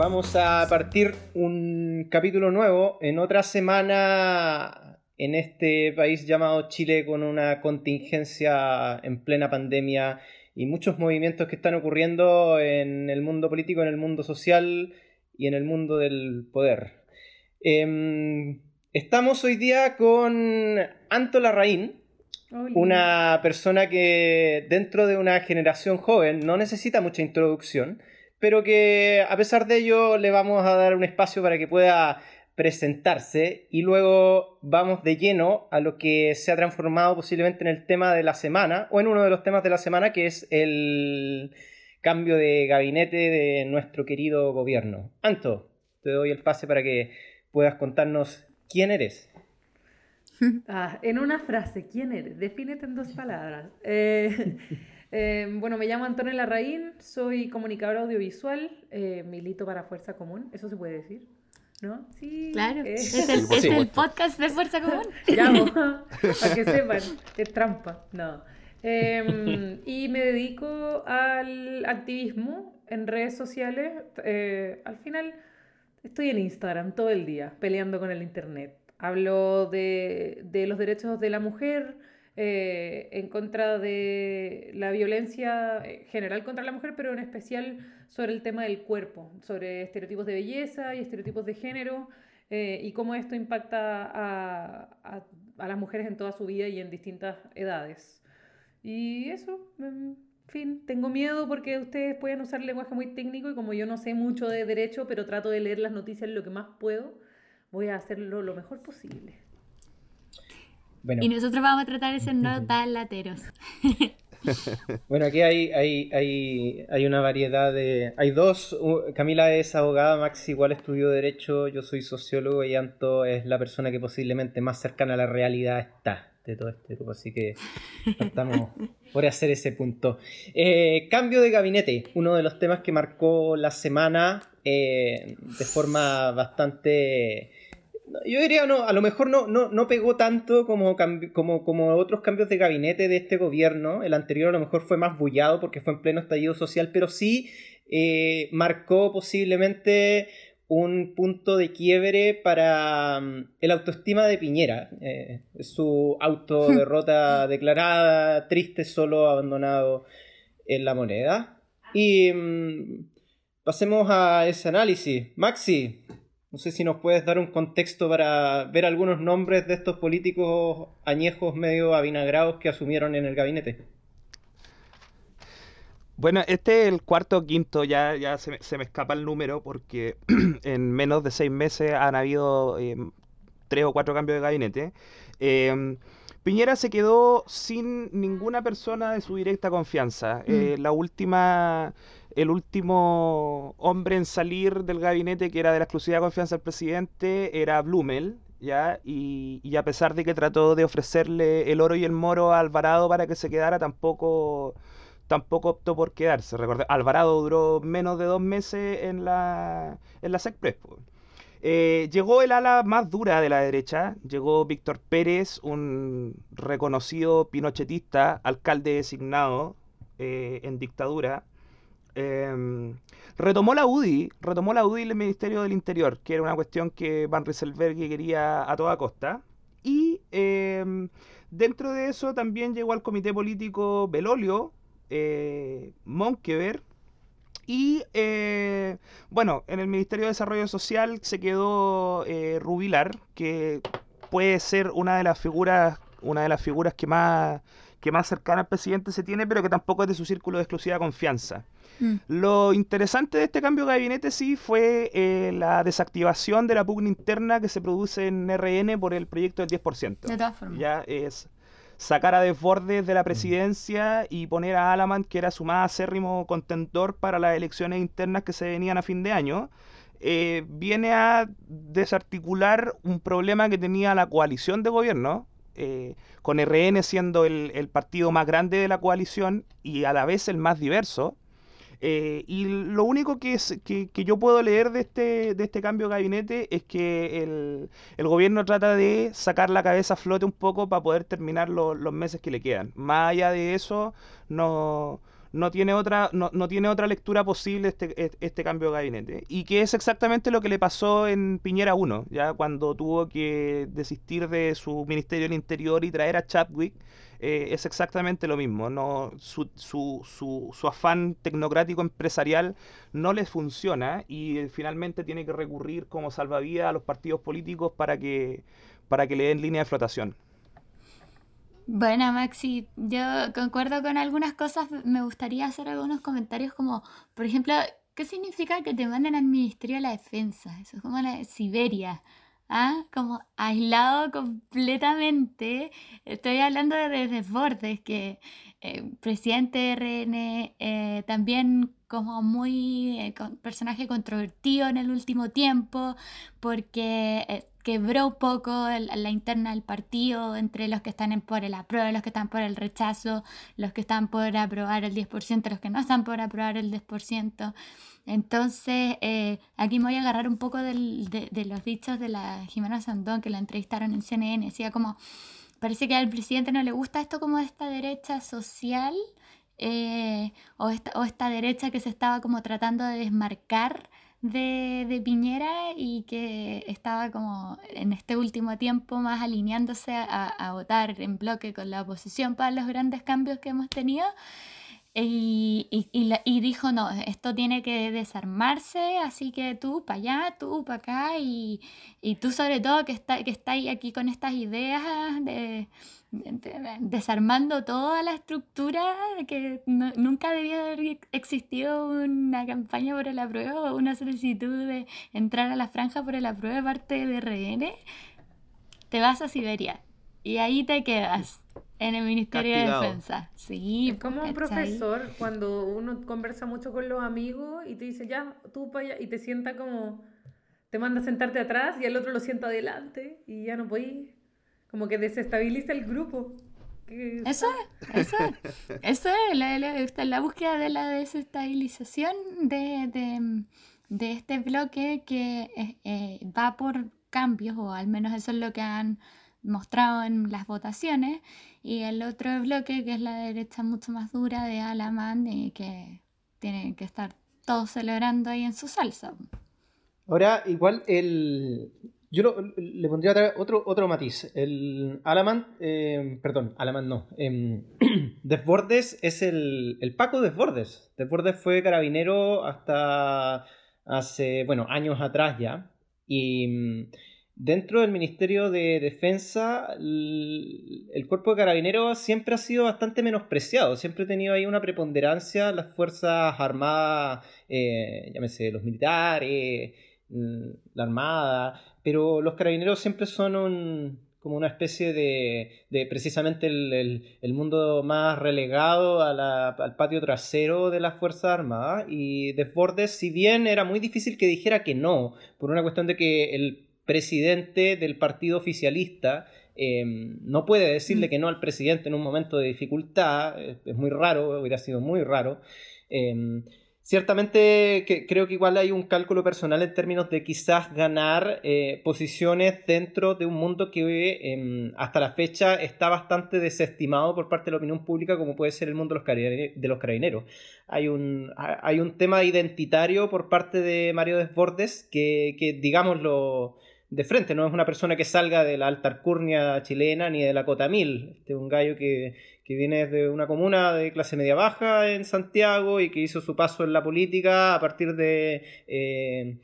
vamos a partir un capítulo nuevo en otra semana en este país llamado Chile con una contingencia en plena pandemia y muchos movimientos que están ocurriendo en el mundo político, en el mundo social y en el mundo del poder. Em, estamos hoy día con Anto Larraín, una persona que dentro de una generación joven no necesita mucha introducción, pero que a pesar de ello le vamos a dar un espacio para que pueda presentarse y luego vamos de lleno a lo que se ha transformado posiblemente en el tema de la semana o en uno de los temas de la semana que es el cambio de gabinete de nuestro querido gobierno. Anto, te doy el pase para que puedas contarnos quién eres. Ah, en una frase, ¿quién eres? Defínete en dos palabras. Eh, eh, bueno, me llamo Antonio Larraín, soy comunicadora audiovisual, eh, milito para Fuerza Común, ¿eso se puede decir? ¿No? Sí. Claro, es, el, podcast de Fuerza Común. Ya, para que sepan, es trampa. No. Em, y me dedico al activismo en redes sociales. al final estoy en Instagram todo el día peleando con el Internet Hablo de, los derechos de la mujer, eh, en contra de la violencia general contra la mujer, pero en especial sobre el tema del cuerpo, sobre estereotipos de belleza y estereotipos de género eh, y cómo esto impacta a, las mujeres en toda su vida y en distintas edades. Y eso, en fin, tengo miedo porque ustedes pueden usar lenguaje muy técnico y como yo no sé mucho de derecho, pero trato de leer las noticias lo que más puedo voy a hacerlo lo mejor posible. Y nosotros vamos a tratar de ser no tan lateros. bueno, aquí hay, hay, hay, hay, una variedad de... Hay dos, Camila es abogada, Max igual estudió Derecho, yo soy sociólogo y Anto es la persona que posiblemente más cercana a la realidad está de todo este grupo, así que estamos por hacer ese punto. Eh, cambio de gabinete, uno de los temas que marcó la semana eh, de forma bastante yo diría, no, a lo mejor no, no, no pegó tanto como, como, como otros cambios de gabinete de este gobierno. El anterior a lo mejor fue más bullado porque fue en pleno estallido social, pero sí eh, marcó posiblemente un punto de quiebre para mm, el autoestima de Piñera. Eh, su autoderrota declarada, triste, solo, abandonado en la moneda. Y mm, pasemos a ese análisis. Maxi, no sé si nos puedes dar un contexto para ver algunos nombres de estos políticos añejos medio avinagrados que asumieron en el gabinete. Bueno, este es el cuarto o quinto, ya, ya se, me, escapa el número porque en menos de seis meses han habido eh, tres o cuatro cambios de gabinete. Eh, Piñera se quedó sin ninguna persona de su directa confianza. Eh, mm. la última el último hombre en salir del gabinete que era de la exclusiva confianza del presidente era Blumel, ¿ya? Y, a pesar de que trató de ofrecerle el oro y el moro a Alvarado para que se quedara, tampoco, tampoco optó por quedarse. Recordé, Alvarado duró menos de dos meses en la, en la SECPRES. Eh, llegó el ala más dura de la derecha, llegó Víctor Pérez, un reconocido pinochetista, alcalde designado eh, en dictadura, Em, retomó la UDI, retomó la UDI el Ministerio del Interior, que era una cuestión que Van Rieselberg quería a toda costa. Y em, dentro de eso también llegó al comité político Belolio, eh, Monkever, y eh, bueno, en el Ministerio de Desarrollo Social se quedó eh, Rubilar, que puede ser una de las figuras, una de las figuras que más, que más cercana al presidente se tiene, pero que tampoco es de su círculo de exclusiva confianza. Mm. Lo interesante de este cambio de gabinete sí fue eh, la desactivación de la pugna interna que se produce en RN por el proyecto del 10%. De todas formas. Ya es sacar a Desbordes de la presidencia y poner a Alaman, que era su más acérrimo contentor para las elecciones internas que se venían a fin de año. Eh, viene a desarticular un problema que tenía la coalición de gobierno, eh, con RN siendo el, partido más grande de la coalición y a la vez el más diverso, eh, y lo único que, es, que, yo puedo leer de este, de este cambio de gabinete es que el, el gobierno trata de sacar la cabeza flote un poco para poder terminar los meses que le quedan. Más allá de eso, no, no tiene otra, no, tiene otra lectura posible este, este cambio de gabinete. Y que es exactamente lo que le pasó en Piñera 1, ya cuando tuvo que desistir de su Ministerio del Interior y traer a Chadwick. Eh, es exactamente lo mismo. No, su, su, su, su, afán tecnocrático empresarial no les funciona y eh, finalmente tiene que recurrir como salvavidas a los partidos políticos para que, para que le den línea de flotación. Bueno, Maxi, yo concuerdo con algunas cosas. Me gustaría hacer algunos comentarios como, por ejemplo, ¿qué significa que te manden al Ministerio de la Defensa? Eso es como la de Siberia. ¿Ah? Como aislado completamente. Estoy hablando de desbordes, que eh, presidente RN eh, también como muy eh, personaje controvertido en el último tiempo, porque eh, quebró un poco la interna del partido entre los que están por el apruebo, los que están por el rechazo, los que están por aprobar el 10%, los que no están por aprobar el 10%. Entonces, eh, aquí me voy a agarrar un poco de, los dichos de la Jimena Sandón, que la entrevistaron en CNN. Decía como, parece que al presidente no le gusta esto como esta derecha social, eh, o, esta, o esta derecha que se estaba como tratando de desmarcar de, Piñera y que estaba como en este último tiempo más alineándose a, votar en bloque con la oposición para los grandes cambios que hemos tenido. Y, y, dijo, no, esto tiene que desarmarse, así que tú para allá, tú para acá, y, y, tú sobre todo que, está, que estáis aquí con estas ideas de, desarmando toda la estructura, que nunca debía haber existido una campaña por el apruebo o una solicitud de entrar a la franja por el apruebo de parte de RN, te vas a Siberia y ahí te quedas. En el Ministerio de Defensa. Sí. Es como un profesor cuando uno conversa mucho con los amigos y te dice, ya, tú para allá, y te sienta como, te manda a sentarte atrás y el otro lo sienta adelante y ya no podéis como que desestabiliza el grupo. Eso es, eso es, eso es la, la, búsqueda de la desestabilización de, este bloque que eh, eh, va por cambios, o al menos eso es lo que han mostrado en las votaciones, y el otro bloque que es la derecha mucho más dura de Alamán y que tienen que estar todos celebrando ahí en su salsa. Ahora, igual el, yo le pondría otro, otro matiz. El Alaman, eh, perdón, Alaman no. Eh, Desbordes es el, el Paco Desbordes. Desbordes fue carabinero hasta hace, bueno, años atrás ya. Y mm, dentro del Ministerio de Defensa, el, cuerpo de carabineros siempre ha sido bastante menospreciado. Siempre ha tenido ahí una preponderancia las Fuerzas Armadas, eh, llámese los militares la Armada, pero los carabineros siempre son un, como una especie de, de precisamente el, el, mundo más relegado al patio trasero de las Fuerzas Armadas y Desbordes, si bien era muy difícil que dijera que no, por una cuestión de que el presidente del partido oficialista em, no puede decirle que no al presidente en un momento de dificultad, es, muy raro, hubiera sido muy raro. Em, Ciertamente que, creo que igual hay un cálculo personal en términos de quizás ganar eh, posiciones dentro de un mundo que em, hasta la fecha está bastante desestimado por parte de la opinión pública como puede ser el mundo de los, carabineros. Hay un, hay un tema identitario por parte de Mario Desbordes que, que digámoslo de frente, no es una persona que salga de la alta alcurnia chilena ni de la cota mil. Este es un gallo que, que viene de una comuna de clase media baja en Santiago y que hizo su paso en la política a partir de eh,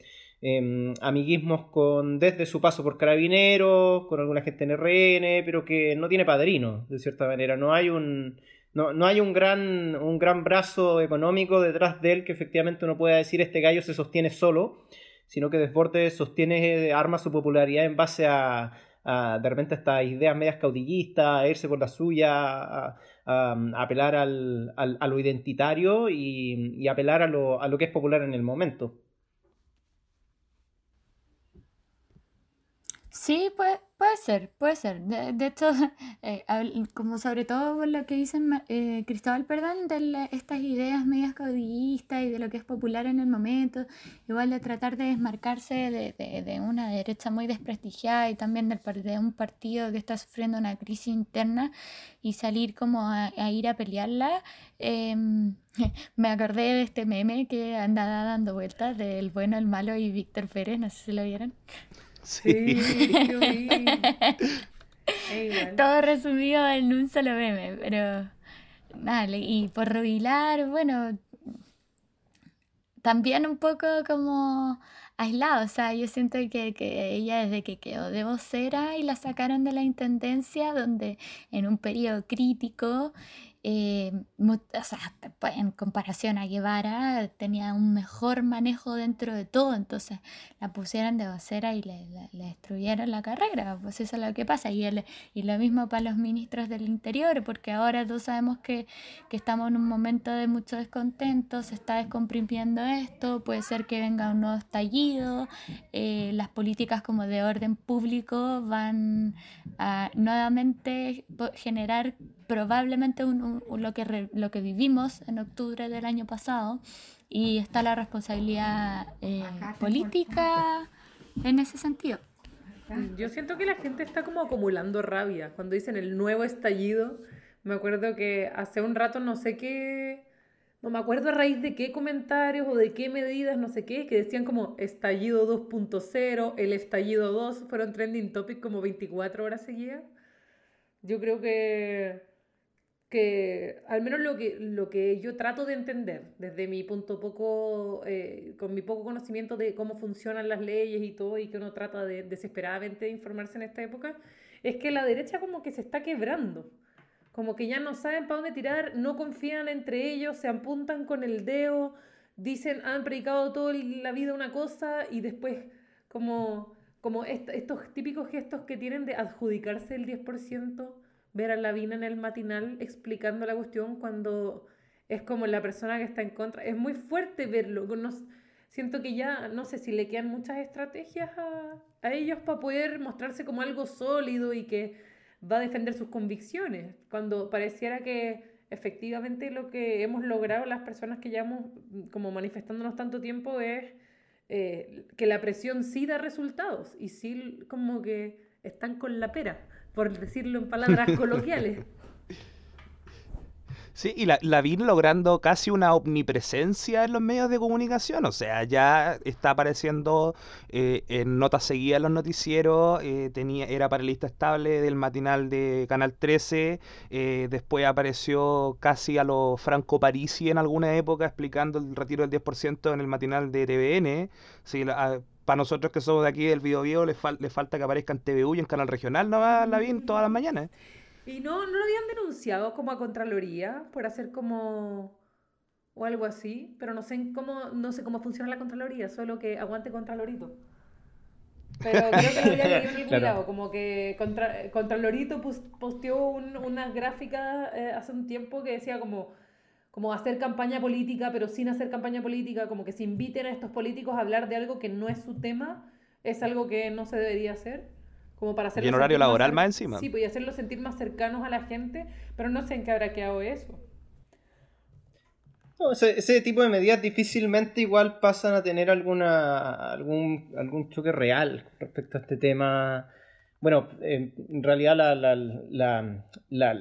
em, amiguismos con desde su paso por carabineros, con alguna gente en RN, pero que no tiene padrino, de cierta manera. No hay un. No, no, hay un gran, un gran brazo económico detrás de él que efectivamente uno pueda decir este gallo se sostiene solo, sino que Desbordes sostiene, arma su popularidad en base a, de repente estas ideas medias caudillistas, a irse por la suya, a, apelar al, a lo identitario y, apelar a lo, a lo que es popular en el momento. Sí, puede, puede ser, puede ser. De, hecho, eh, como sobre todo por lo que dicen eh, Cristóbal, perdón, de estas ideas medias caudillistas y de lo que es popular en el momento, igual de tratar de desmarcarse de, de, una derecha muy desprestigiada y también de, de un partido que está sufriendo una crisis interna y salir como a, ir a pelearla. Em, me acordé de este meme que andaba dando vueltas del bueno, el malo y Víctor Pérez, no sé si lo vieron. Sí. Todo resumido en un solo meme, pero vale, y por Rubilar, bueno, también un poco como aislado, o sea, yo siento que, que ella desde que quedó de vocera y la sacaron de la intendencia, donde en un periodo crítico eh, o sea, en comparación a Guevara, tenía un mejor manejo dentro de todo, entonces la pusieron de vocera y le, destruyeron la carrera, pues eso es lo que pasa, y, el, y lo mismo para los ministros del Interior, porque ahora todos sabemos que, que estamos en un momento de mucho descontento, se está descomprimiendo esto, puede ser que venga un nuevo estallido, eh, las políticas como de orden público van a nuevamente generar probablemente lo, que lo que vivimos en octubre del año pasado y está la responsabilidad eh, política en ese sentido. Yo siento que la gente está como acumulando rabia. Cuando dicen el nuevo estallido, me acuerdo que hace un rato no sé qué, no me acuerdo a raíz de qué comentarios o de qué medidas, no sé qué, que decían como estallido 2.0, el estallido 2, fueron trending topic como 24 horas seguidas. Yo creo que que al menos lo que, lo que yo trato de entender desde mi punto poco, eh, con mi poco conocimiento de cómo funcionan las leyes y todo, y que uno trata de desesperadamente informarse en esta época, es que la derecha como que se está quebrando, como que ya no saben para dónde tirar, no confían entre ellos, se apuntan con el dedo, dicen, han predicado toda la vida una cosa y después como, como estos típicos gestos que tienen de adjudicarse el 10% ver a Lavín en el matinal explicando la cuestión cuando es como la persona que está en contra. Es muy fuerte verlo. siento que ya, no sé si le quedan muchas estrategias a, a ellos para poder mostrarse como algo sólido y que va a defender sus convicciones. Cuando pareciera que efectivamente lo que hemos logrado las personas que llevamos como manifestándonos tanto tiempo es eh, que la presión sí da resultados y sí como que están con la pera por decirlo en palabras coloquiales. Sí, y la, la vi logrando casi una omnipresencia en los medios de comunicación. O sea, ya está apareciendo eh, en notas seguidas en los noticieros. Eh, tenía, era panelista estable del matinal de Canal 13. Eh, después apareció casi a lo Franco Parisi en alguna época explicando el retiro del 10% en el matinal de TVN. Sí, para nosotros que somos de aquí del video, le, le falta que aparezca en TVU y en Canal Regional, no va la bien todas las mañanas. ¿Y no, no lo habían denunciado como a Contraloría por hacer como o algo así? Pero no sé cómo, no sé cómo funciona la Contraloría, solo que aguante Contralorito. Pero creo que lo había leído en algún lado, como que contra, Contralorito posteó un, una gráfica eh, hace un tiempo que decía como como hacer campaña política, pero sin hacer campaña política, como que se inviten a estos políticos a hablar de algo que no es su tema, es algo que no se debería hacer. Como para hacerlo y en horario laboral más, encima. Sí, pues y hacerlo sentir más cercanos a la gente, pero no sé en qué habrá quedado eso. No, ese, tipo de medidas difícilmente igual pasan a tener alguna algún, algún choque real respecto a este tema. Bueno, en realidad la, la la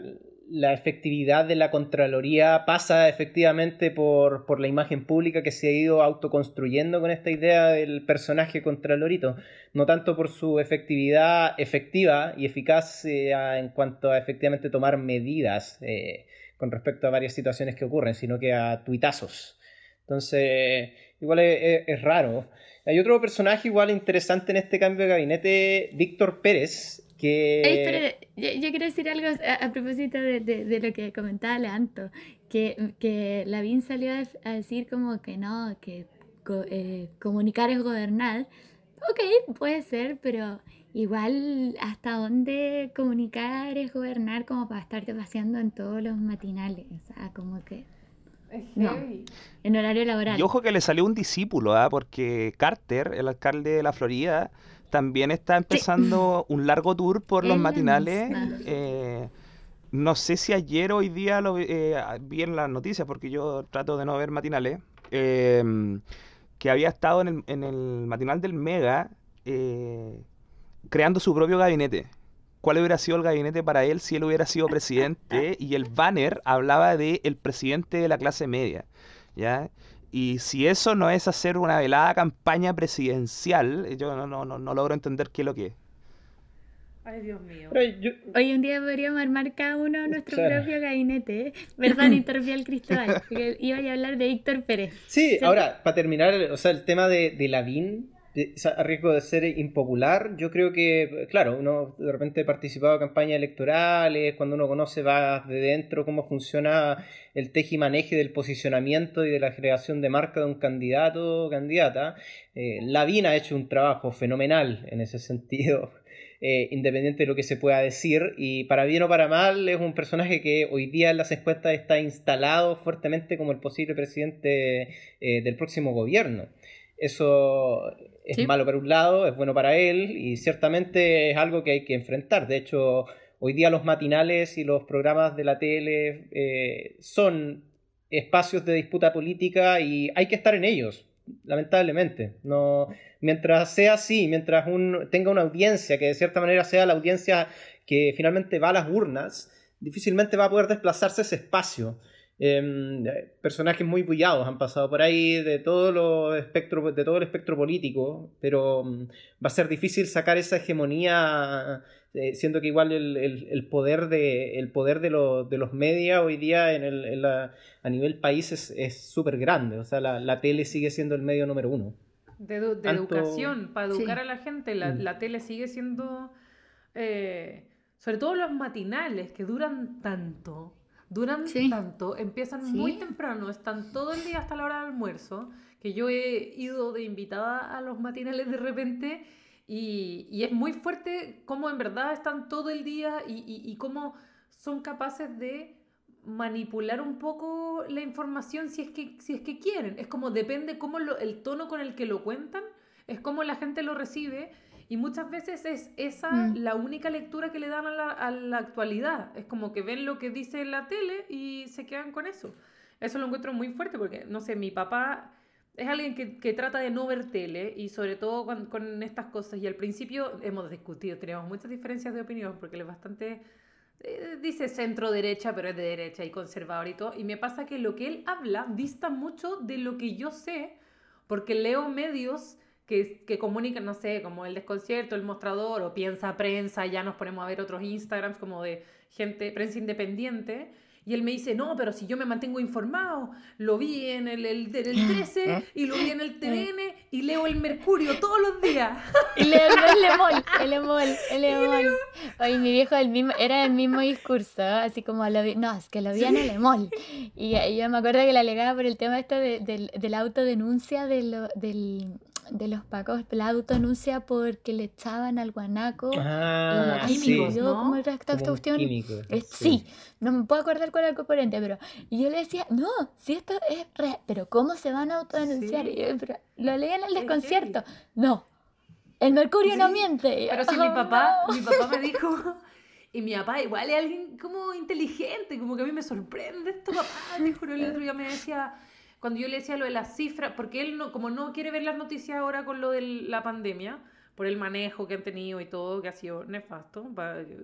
efectividad de la Contraloría pasa efectivamente por, por, la imagen pública que se ha ido autoconstruyendo con esta idea del personaje Contralorito, no tanto por su efectividad efectiva y eficaz eh, en cuanto a efectivamente tomar medidas eh, con respecto a varias situaciones que ocurren, sino que a tuitazos. Entonces, igual es raro. Hay otro personaje igual interesante en este cambio de gabinete, Víctor Pérez, que... yo, quiero decir algo a, propósito de, de, lo que comentaba Leanto, que, que Lavín salió a, decir como que no, que eh, comunicar es gobernar. Ok, puede ser, pero igual hasta dónde comunicar es gobernar como para estarte paseando en todos los matinales. O sea, como que... No, en horario laboral. Y ojo que le salió un discípulo, ¿ah? porque Carter, el alcalde de la Florida, también está empezando un largo tour por los matinales. Eh, no sé si ayer o hoy día lo eh, vi en las noticias, porque yo trato de no ver matinales, em, que había estado en el, en el matinal del Mega eh, creando su propio gabinete. ¿Cuál hubiera sido el gabinete para él si él hubiera sido presidente? Y el banner hablaba de el presidente de la clase media. ¿ya? Y si eso no es hacer una velada campaña presidencial, yo no, no, no, logro entender qué es lo que es. Ay, Dios mío. Hoy un día podríamos armar cada uno nuestro propio gabinete. ¿Verdad? Interrumpí al Cristóbal. iba a hablar de Víctor Pérez. Sí, ahora, para terminar, o sea, el tema de, de Lavín, a riesgo de ser impopular, yo creo que, claro, uno de repente ha participado en campañas electorales, cuando uno conoce va de dentro cómo funciona el tejimaneje del posicionamiento y de la creación de marca de un candidato o candidata. Eh, Lavín ha hecho un trabajo fenomenal en ese sentido. Eh, independiente de lo que se pueda decir, y para bien o para mal es un personaje que hoy día en las encuestas está instalado fuertemente como el posible presidente eh, del próximo gobierno. Eso es malo para un lado, es bueno para él y ciertamente es algo que hay que enfrentar. De hecho, hoy día los matinales y los programas de la tele eh, son espacios de disputa política y hay que estar en ellos, lamentablemente. No, mientras sea así, mientras un, tenga una audiencia que de cierta manera sea la audiencia que finalmente va a las urnas, difícilmente va a poder desplazarse ese espacio. Em, personajes muy bullados han pasado por ahí de todo, lo espectro, de todo el espectro político, pero mm, va a ser difícil sacar esa hegemonía, eh, siendo que igual el, poder, de, el poder de, de los medios hoy día en el, a nivel país es súper grande, o sea, la, tele sigue siendo el medio número uno. De, educación, para educar a la gente, la, mm. la tele sigue siendo, eh, sobre todo los matinales que duran tanto duran tanto, empiezan muy temprano, están todo el día hasta la hora del almuerzo, que yo he ido de invitada a los matinales de repente y, y es muy fuerte cómo en verdad están todo el día y, y, cómo son capaces de manipular un poco la información si es que, si es que quieren. Es como depende cómo el tono con el que lo cuentan, es como la gente lo recibe y muchas veces es esa mm. la única lectura que le dan a la, a la, actualidad. Es como que ven lo que dice la tele y se quedan con eso. Eso lo encuentro muy fuerte porque, no sé, mi papá es alguien que, que trata de no ver tele y sobre todo con, con, estas cosas. Y al principio hemos discutido, teníamos muchas diferencias de opinión porque él es bastante, eh, dice centro-derecha, pero es de derecha y conservador y todo. Y me pasa que lo que él habla dista mucho de lo que yo sé porque leo medios que, que comunican, no sé, como el desconcierto, el mostrador o piensa prensa, ya nos ponemos a ver otros Instagrams como de gente, prensa independiente. Y él me dice, no, pero si yo me mantengo informado, lo vi en el, el, 13 ¿Eh? y lo vi en el TN y leo el Mercurio todos los días. Y leo el Lemol, el Lemol, el Lemol. Oye, mi viejo el mismo, era el mismo discurso, así como lo vi, no, es que lo vi en el Lemol. Y, yo me acuerdo que le alegaba por el tema esto de, de, la autodenuncia de lo, del de los pacos la autodenuncia porque le echaban al guanaco ah, químicos, ¿no? como esta cuestión. sí. no me puedo acordar cuál era el componente pero y yo le decía no si esto es real pero cómo se van a autodenunciar lo leí en el desconcierto. No el mercurio no miente. Pero si mi papá mi papá me dijo y mi papá igual es alguien como inteligente como que a mí me sorprende esto papá dijo el otro día me decía cuando yo le decía lo de las cifras, porque él no, como no quiere ver las noticias ahora con lo de la pandemia, por el manejo que han tenido y todo, que ha sido nefasto,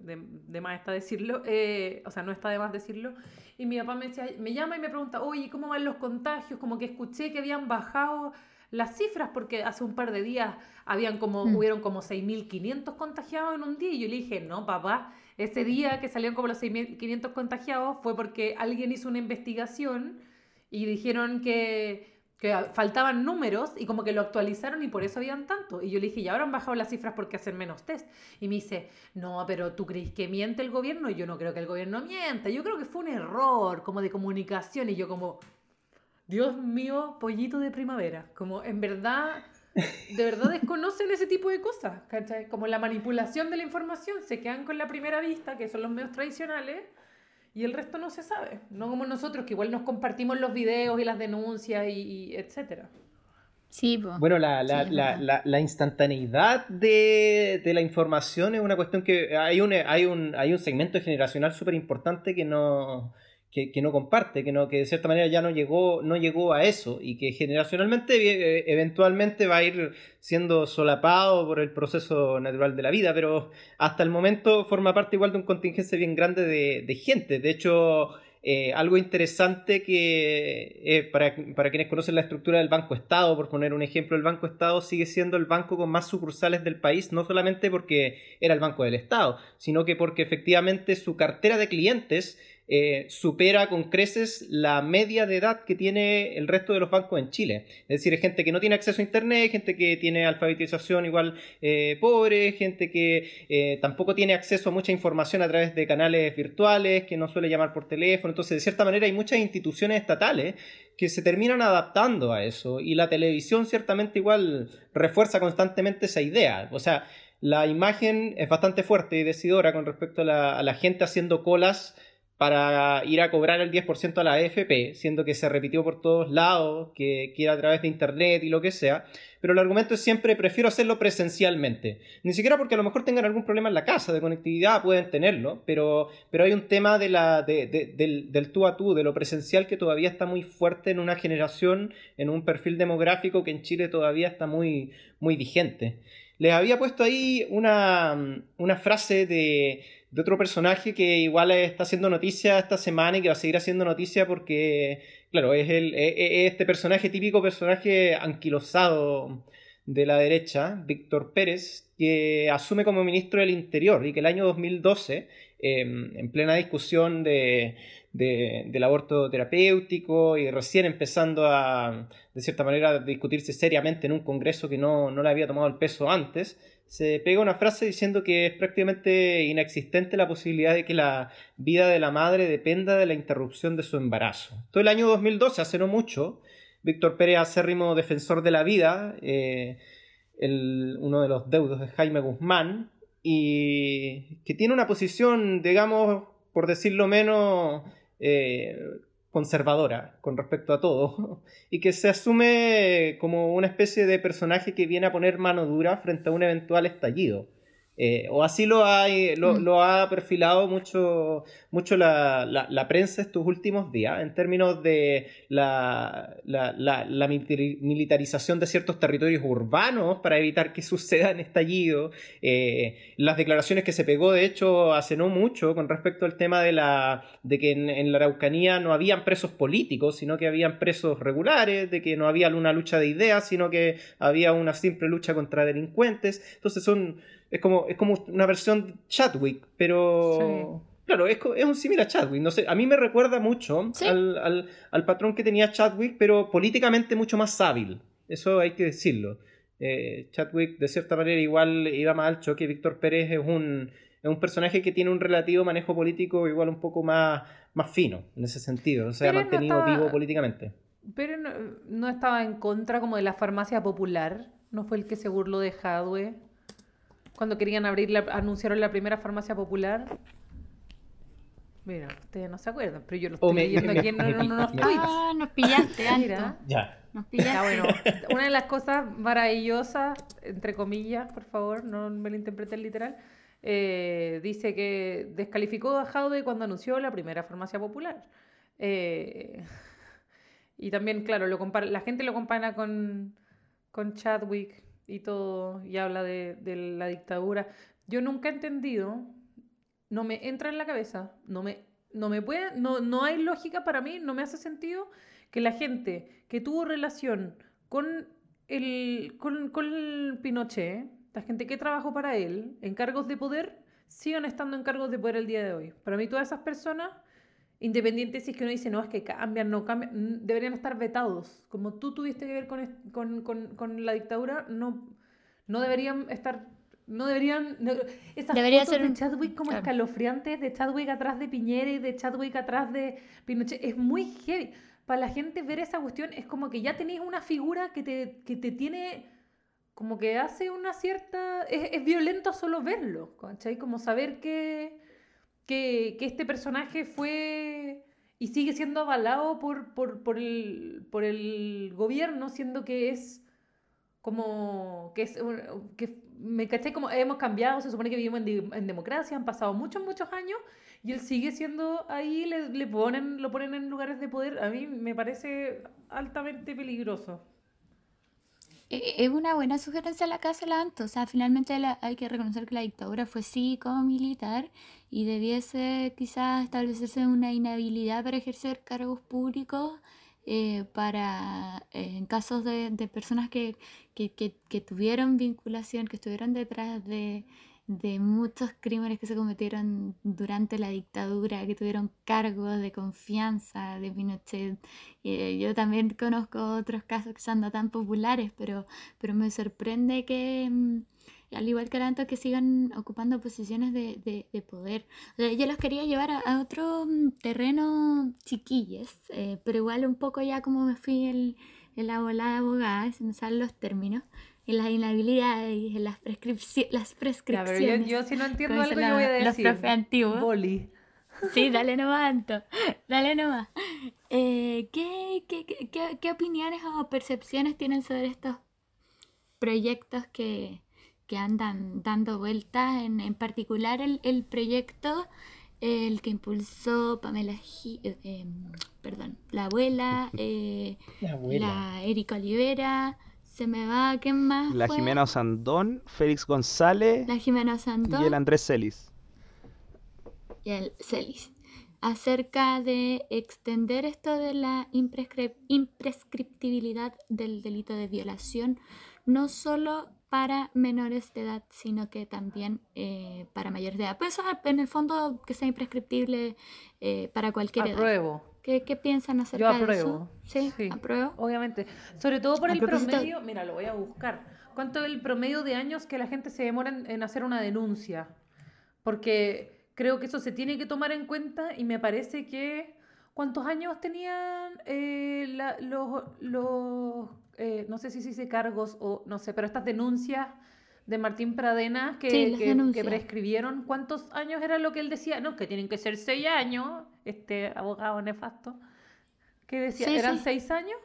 de, de más está decirlo, eh, o sea, no está de más decirlo, y mi papá me, decía, me llama y me pregunta, oye, ¿cómo van los contagios? Como que escuché que habían bajado las cifras porque hace un par de días habían como, mm. hubieron como 6.500 contagiados en un día y yo le dije, no, papá, ese día que salieron como los 6.500 contagiados fue porque alguien hizo una investigación y dijeron que, faltaban números y como que lo actualizaron y por eso habían tanto. Y yo le dije, ya ahora han bajado las cifras porque hacen menos test. Y me dice, no, pero ¿tú crees que miente el gobierno? Y yo no creo que el gobierno mienta. Yo creo que fue un error como de comunicación. Y yo como, Dios mío, pollito de primavera. Como en verdad, de verdad desconocen ese tipo de cosas. Como la manipulación de la información. Se quedan con la primera vista, que son los medios tradicionales y el resto no se sabe. No como nosotros, que igual nos compartimos los videos y las denuncias y, etcétera. Sí, po. Bueno, la, la, Sí, la, la instantaneidad de, de la información es una cuestión que hay un, hay un, hay un segmento generacional súper importante que no, que, no comparte, que, no, que de cierta manera ya no llegó, no llegó a eso y que generacionalmente eh, eventualmente va a ir siendo solapado por el proceso natural de la vida, pero hasta el momento forma parte igual de un contingente bien grande de, de gente. De hecho, eh, algo interesante que eh, para, para quienes conocen la estructura del Banco Estado, por poner un ejemplo, el Banco Estado sigue siendo el banco con más sucursales del país, no solamente porque era el Banco del Estado, sino que porque efectivamente su cartera de clientes eh, supera con creces la media de edad que tiene el resto de los bancos en Chile. Es decir, gente que no tiene acceso a Internet, gente que tiene alfabetización igual eh, pobre, gente que eh, tampoco tiene acceso a mucha información a través de canales virtuales, que no suele llamar por teléfono. Entonces, de cierta manera, hay muchas instituciones estatales que se terminan adaptando a eso y la televisión ciertamente igual refuerza constantemente esa idea. O sea, la imagen es bastante fuerte y decidora con respecto a la, a la gente haciendo colas para ir a cobrar el 10% a la AFP, siendo que se repitió por todos lados, que, que, era a través de internet y lo que sea. Pero el argumento es siempre prefiero hacerlo presencialmente. Ni siquiera porque a lo mejor tengan algún problema en la casa de conectividad, pueden tenerlo, pero, pero hay un tema de la, de, de, del, del tú a tú, de lo presencial que todavía está muy fuerte en una generación, en un perfil demográfico que en Chile todavía está muy, muy vigente. Les había puesto ahí una, una frase de de otro personaje que igual está haciendo noticia esta semana y que va a seguir haciendo noticia porque, claro, es, el, es este personaje, típico personaje anquilosado de la derecha, Víctor Pérez, que asume como ministro del Interior y que el año 2012, eh, en plena discusión de, de, del aborto terapéutico y recién empezando a, de cierta manera, discutirse seriamente en un Congreso que no, no le había tomado el peso antes, se pega una frase diciendo que es prácticamente inexistente la posibilidad de que la vida de la madre dependa de la interrupción de su embarazo. Todo el año 2012, hace no mucho, Víctor Pérez, acérrimo defensor de la vida, eh, el, uno de los deudos de Jaime Guzmán, y que tiene una posición, digamos, por decirlo menos, eh, conservadora con respecto a todo y que se asume como una especie de personaje que viene a poner mano dura frente a un eventual estallido. Eh, o así lo ha, lo, Mm. lo ha perfilado mucho, mucho la, la, la prensa estos últimos días en términos de la, la, la- la militari- militarización de ciertos territorios urbanos para evitar que sucedan estallidos. Eh, las declaraciones que se pegó, de hecho, hace no mucho con respecto al tema de, la, de que en, en la Araucanía no habían presos políticos, sino que habían presos regulares, de que no había una lucha de ideas, sino que había una simple lucha contra delincuentes. Entonces son, es, como, es como una versión de Chadwick, pero... Claro, es, es un similar a Chadwick. No sé, a mí me recuerda mucho Sí. al, al- al patrón que tenía Chadwick, pero políticamente mucho más hábil. Eso hay que decirlo. Eh, Chadwick, de cierta manera, igual iba más al choque. Víctor Pérez es un, es un personaje que tiene un relativo manejo político igual un poco más, más fino en ese sentido. Se ha Pero él no mantenido estaba- vivo políticamente. Pero no, no estaba en contra como de la farmacia popular. ¿No fue el que se burló de Hadwe? Cuando querían abrir, la, anunciaron la primera farmacia popular. Mira, ustedes no se acuerdan, pero yo lo estoy leyendo me- aquí en me- unos tweets. Ah, nos pillaste. Mira. Ya. Nos pillaste. bueno, una de las cosas maravillosas, entre comillas, por favor, no me lo interpreten literal, eh, dice que descalificó a Jaude cuando anunció la primera farmacia popular. Eh, y también, claro, lo compara, la gente lo compara con, con Chadwick y todo, y habla de, la dictadura. Yo nunca he entendido, no me entra en la cabeza, no me, no me puede, no, no hay lógica para mí, no me hace sentido que la gente que tuvo relación con el, con, con el Pinochet, la gente que trabajó para él en cargos de poder, sigan estando en cargos de poder el día de hoy. Para mí todas esas personas, independientes si es que uno dice, no, es que cambian, no cambian, mm, deberían estar vetados. Como tú tuviste que ver con, con, con, con la dictadura, no, no deberían estar... No deberían... no- esas Debería fotos ser de Chadwick como claro. escalofriantes, de Chadwick atrás de Piñera y de Chadwick atrás de Pinochet, es muy heavy. Para la gente ver esa cuestión es como que ya tenéis una figura que te, que te tiene, como que hace una cierta... Es, es violento solo verlo, ¿cachai? Como saber que, que, que este personaje fue y sigue siendo avalado por, por, por, el, por el gobierno, siendo que es como que es que me caché como hemos cambiado, se supone que vivimos en, democracia, han pasado muchos, muchos años y él sigue siendo ahí, le, le, ponen, lo ponen en lugares de poder, a mí me parece altamente peligroso. E, es una buena sugerencia la casa Lanto, o sea, finalmente hay que reconocer que la dictadura fue sí como militar y debiese quizás establecerse una inhabilidad para ejercer cargos públicos eh, para eh, en casos de, de personas que, que, que, tuvieron vinculación, que estuvieron detrás de, de muchos crímenes que se cometieron durante la dictadura, que tuvieron cargos de confianza de Pinochet. Eh, yo también conozco otros casos que son no tan populares, pero, pero me sorprende que, al igual que tanto, que sigan ocupando posiciones de, de, poder. yo los quería llevar a, otro mm, terreno chiquilles, eh, pero igual un poco ya como me fui en, en la volada abogada, se me salen los términos en las inhabilidades, en las, las prescripciones. yo, si no entiendo algo, yo voy a decir. Los antiguos. Boli. Sí, dale nomás, Anto. Dale nomás. Eh, ¿qué, qué, qué, qué, opiniones o percepciones tienen sobre estos proyectos que, que andan dando vueltas? En, en particular, el, el, proyecto, el que impulsó Pamela, eh, em, perdón, la abuela, eh, la, abuela. la Erika Olivera. Se me va, ¿quién más? La Jimena Sandón, Félix González. La Jimena Sandón. Y el Andrés Celis. Y el Celis. Acerca de extender esto de la imprescriptibilidad del delito de violación, no solo para menores de edad, sino que también eh, para mayores de edad. Pues en el fondo que sea imprescriptible eh, para cualquier edad. ¿Qué, ¿Qué, piensan acerca Yo de eso? Sí, sí, apruebo. Obviamente. Sobre todo por el promedio, mira, lo voy a buscar. ¿Cuánto es el promedio de años que la gente se demora en, hacer una denuncia? Porque creo que eso se tiene que tomar en cuenta y me parece que... ¿Cuántos años tenían eh, los, los eh, no sé si se dice cargos o no sé, pero estas denuncias de Martín Pradena que, que, prescribieron. ¿Cuántos años era lo que él decía? No, que tienen que ser seis años, este abogado nefasto. ¿Qué decía? ¿Eran seis años?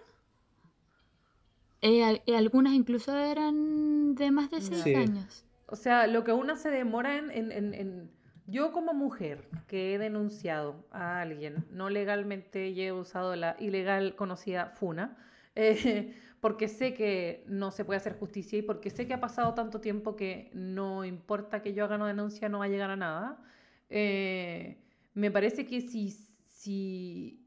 Eh, algunas incluso eran de más de seis años. O sea, lo que una se demora en, en, en, Yo como mujer que he denunciado a alguien no legalmente y he usado la ilegal conocida FUNA, eh, porque sé que no se puede hacer justicia y porque sé que ha pasado tanto tiempo que no importa que yo haga una denuncia, no va a llegar a nada. Eh, me parece que si, si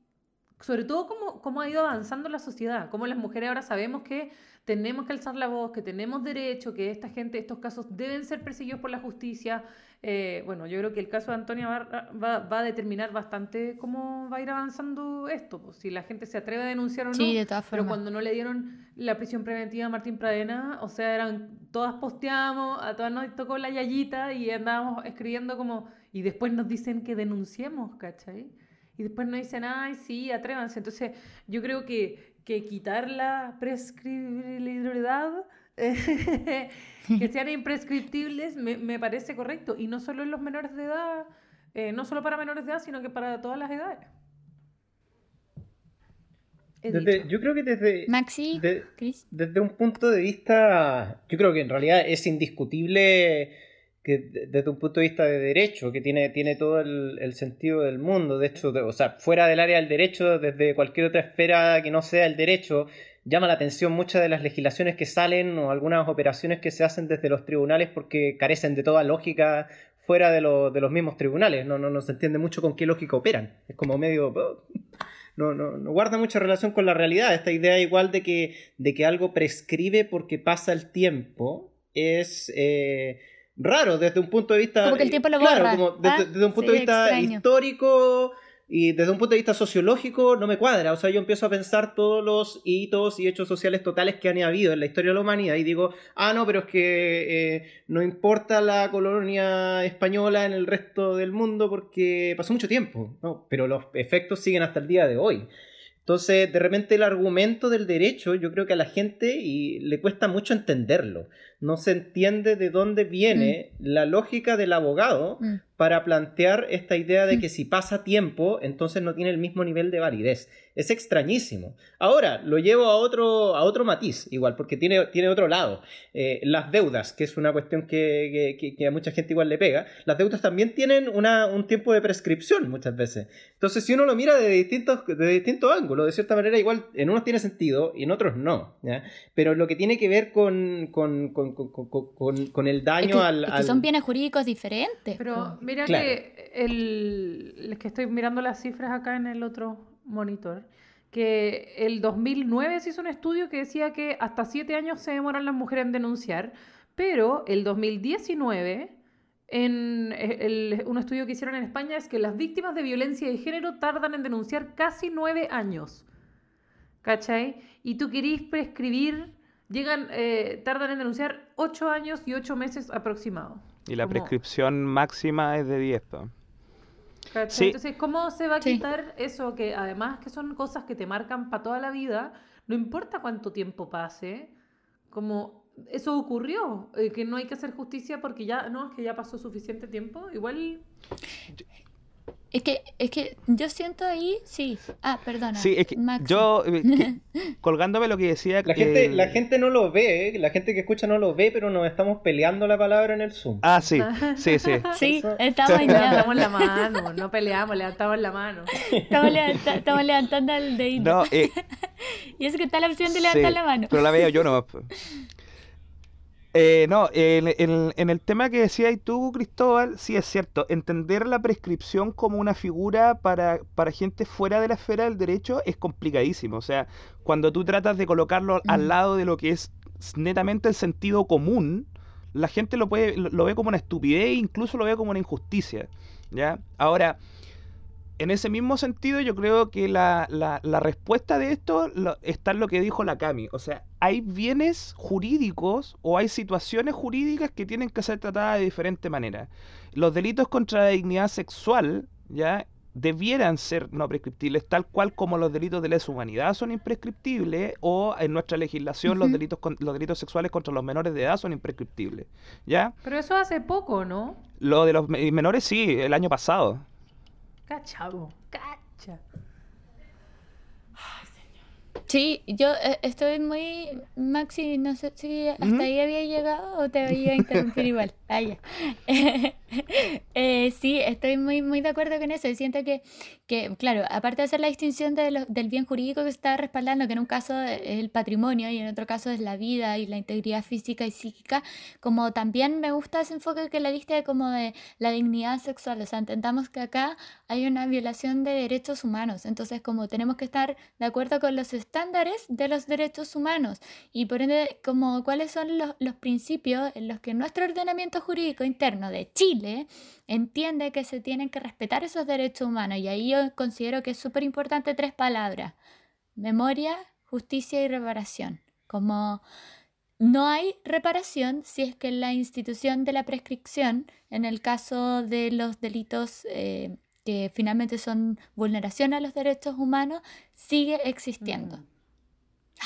sobre todo cómo, cómo, ha ido avanzando la sociedad, cómo las mujeres ahora sabemos que tenemos que alzar la voz, que tenemos derecho, que esta gente, estos casos deben ser perseguidos por la justicia, eh, bueno, yo creo que el caso de Antonia va, va, a determinar bastante cómo va a ir avanzando esto, pues, si la gente se atreve a denunciar o no. Sí, de todas formas. Pero cuando no le dieron la prisión preventiva a Martín Pradena, o sea, eran todas posteamos, a todas nos tocó la yayita y andábamos escribiendo como, y después nos dicen que denunciemos, ¿cachai? Y después nos dicen, ay, sí, atrévanse. Entonces, yo creo que, que quitar la prescribilidad que sean imprescriptibles me, me, parece correcto. Y no solo en los menores de edad, eh, no solo para menores de edad, sino que para todas las edades. yo creo que desde, Maxi, desde un punto de vista, yo creo que en realidad es indiscutible desde un punto de vista de derecho, que tiene, tiene todo el, sentido del mundo, de hecho, o sea, fuera del área del derecho, desde cualquier otra esfera que no sea el derecho, llama la atención muchas de las legislaciones que salen o algunas operaciones que se hacen desde los tribunales porque carecen de toda lógica fuera de, de los mismos tribunales. No, no, no, se entiende mucho con qué lógica operan. Es como medio... Oh, no, no, no, guarda mucha relación con la realidad. Esta idea igual de que, de que algo prescribe porque pasa el tiempo es... Eh, raro desde un punto de vista como que el tiempo lo borra. claro, como desde, desde un punto de vista histórico y desde un punto de vista sociológico no me cuadra. O sea, yo empiezo a pensar todos los hitos y hechos sociales totales que han habido en la historia de la humanidad y digo, ah, no, pero es que eh, no importa la colonia española en el resto del mundo porque pasó mucho tiempo. No, pero los efectos siguen hasta el día de hoy. Entonces, de repente el argumento del derecho, yo creo que a la gente y le cuesta mucho entenderlo. No se entiende de dónde viene mm. la lógica del abogado mm. para plantear esta idea de que si pasa tiempo, entonces no tiene el mismo nivel de validez. Es extrañísimo. Ahora, lo llevo a otro, a otro matiz, igual, porque tiene, tiene otro lado. Eh, las deudas, que es una cuestión que, a mucha gente igual le pega, las deudas también tienen una, un tiempo de prescripción muchas veces. Entonces, si uno lo mira de distintos, de distintos ángulos, de cierta manera, igual en unos tiene sentido y en otros no. Pero lo que tiene que ver con, con, el daño al, que son bienes jurídicos diferentes. Pero mira que el, que estoy mirando las cifras acá en el otro monitor, que el 2009 se hizo un estudio que decía que hasta siete años se demoran las mujeres en denunciar, pero el 2019, en un estudio que hicieron en España, es que las víctimas de violencia de género tardan en denunciar casi nueve años. ¿Cachai? Y tú querís prescribir, llegan, eh, tardan en denunciar ocho años y ocho meses aproximados. Y la prescripción máxima es de 10. Entonces, ¿cómo se va a quitar eso que además que son cosas que te marcan para toda la vida? No importa cuánto tiempo pase, como eso ocurrió, eh, que no hay que hacer justicia porque ya, no, es que ya pasó suficiente tiempo, igual... Es que, es que yo siento ahí, sí. Ah, perdona. Sí, es que yo, eh, colgándome lo que decía... La, gente, la gente no lo ve, la gente que escucha no lo ve, pero nos estamos peleando la palabra en el Zoom. Ah, sí, sí, sí. Sí, estamos Levantamos la mano, no peleamos, levantamos la mano. Estamos, estamos levantando el dedito. No, eh, y es que está la opción de levantar la mano. Pero la veo yo nomás. Eh, no, en, el tema que decías tú, Cristóbal, sí es cierto. Entender la prescripción como una figura para, para gente fuera de la esfera del derecho es complicadísimo. O sea, cuando tú tratas de colocarlo al lado de lo que es netamente el sentido común, la gente lo, puede, lo, ve como una estupidez e incluso lo ve como una injusticia. ¿ya? Ahora, en ese mismo sentido, yo creo que la, respuesta de esto está en lo que dijo la Cami. O sea, hay bienes jurídicos o hay situaciones jurídicas que tienen que ser tratadas de diferente manera. Los delitos contra la dignidad sexual, ya debieran ser no prescriptibles, tal cual como los delitos de lesa humanidad son imprescriptibles o en nuestra legislación los delitos los delitos sexuales contra los menores de edad son imprescriptibles, ¿ya? Pero eso hace poco, ¿no? Lo de los menores sí, el año pasado. Cachavo, cacha. Sí, yo eh, estoy muy. Maxi, no sé si hasta ahí había llegado o te voy a interrumpir igual. Ah, ya. Eh, sí, estoy muy, muy de acuerdo con eso. Siento que, que claro, aparte de hacer la distinción de del bien jurídico que está respaldando, que en un caso es el patrimonio y en otro caso es la vida y la integridad física y psíquica, como también me gusta ese enfoque que le diste como de la dignidad sexual. O sea, entendamos que acá hay una violación de derechos humanos. Entonces, como tenemos que estar de acuerdo con los estándares de los derechos humanos y por ende, como cuáles son los, los principios en los que nuestro ordenamiento jurídico interno de Chile entiende que se tienen que respetar esos derechos humanos. Y ahí yo considero que es súper importante tres palabras. Memoria, justicia y reparación. Como no hay reparación si es que la institución de la prescripción, en el caso de los delitos eh, que finalmente son vulneración a los derechos humanos, sigue existiendo. Mm.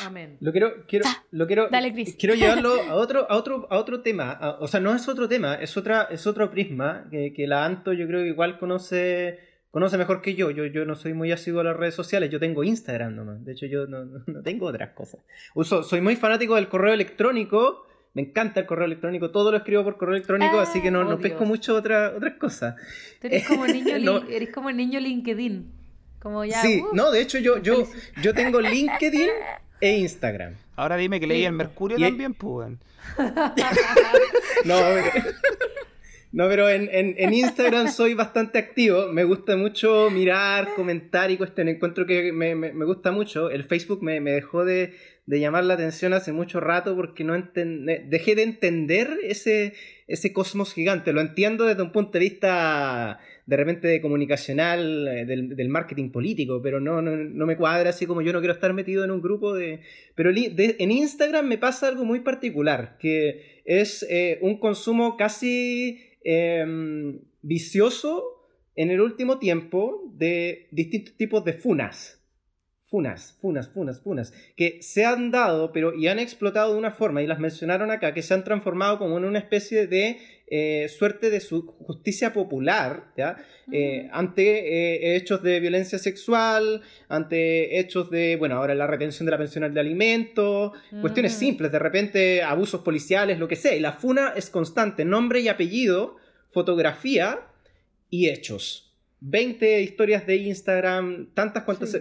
Amén. Lo quiero, quiero, lo quiero, quiero llevarlo a otro, a otro, a otro tema. o sea, no es otro tema, es otra, es otro prisma que, que, la Anto yo creo que igual conoce, conoce mejor que yo. yo. Yo no soy muy asiduo a las redes sociales, yo tengo Instagram nomás. De hecho, yo no, no tengo otras cosas. Uso, soy muy fanático del correo electrónico. Me encanta el correo electrónico, todo lo escribo por correo electrónico, así que no, no pesco mucho otra, otras cosas. Eres como, niño, eres como el niño LinkedIn. Como ya, sí, uh, no, de hecho yo, yo, yo tengo LinkedIn e Instagram. Ahora dime que leí el Mercurio también, pues. no, no, pero en, en, Instagram soy bastante activo. Me gusta mucho mirar, comentar y cuestiones. Encuentro que me, me, me gusta mucho. El Facebook me, me dejó de, de, llamar la atención hace mucho rato porque no dejé de entender ese, ese cosmos gigante. Lo entiendo desde un punto de vista de repente comunicacional, eh, del, marketing político, pero no, no, me cuadra así como yo no quiero estar metido en un grupo de... Pero en Instagram me pasa algo muy particular, que es eh, un consumo casi em, vicioso en el último tiempo de distintos tipos de funas funas, funas, funas, funas, que se han dado, pero y han explotado de una forma, y las mencionaron acá, que se han transformado como en una especie de eh, suerte de su justicia popular, ¿ya? Eh, ante eh, hechos de violencia sexual, ante hechos de, bueno, ahora la retención de la pensión de alimentos, cuestiones simples, de repente abusos policiales, lo que sea, y la funa es constante, nombre y apellido, fotografía y hechos. 20 historias de Instagram, tantas cuantas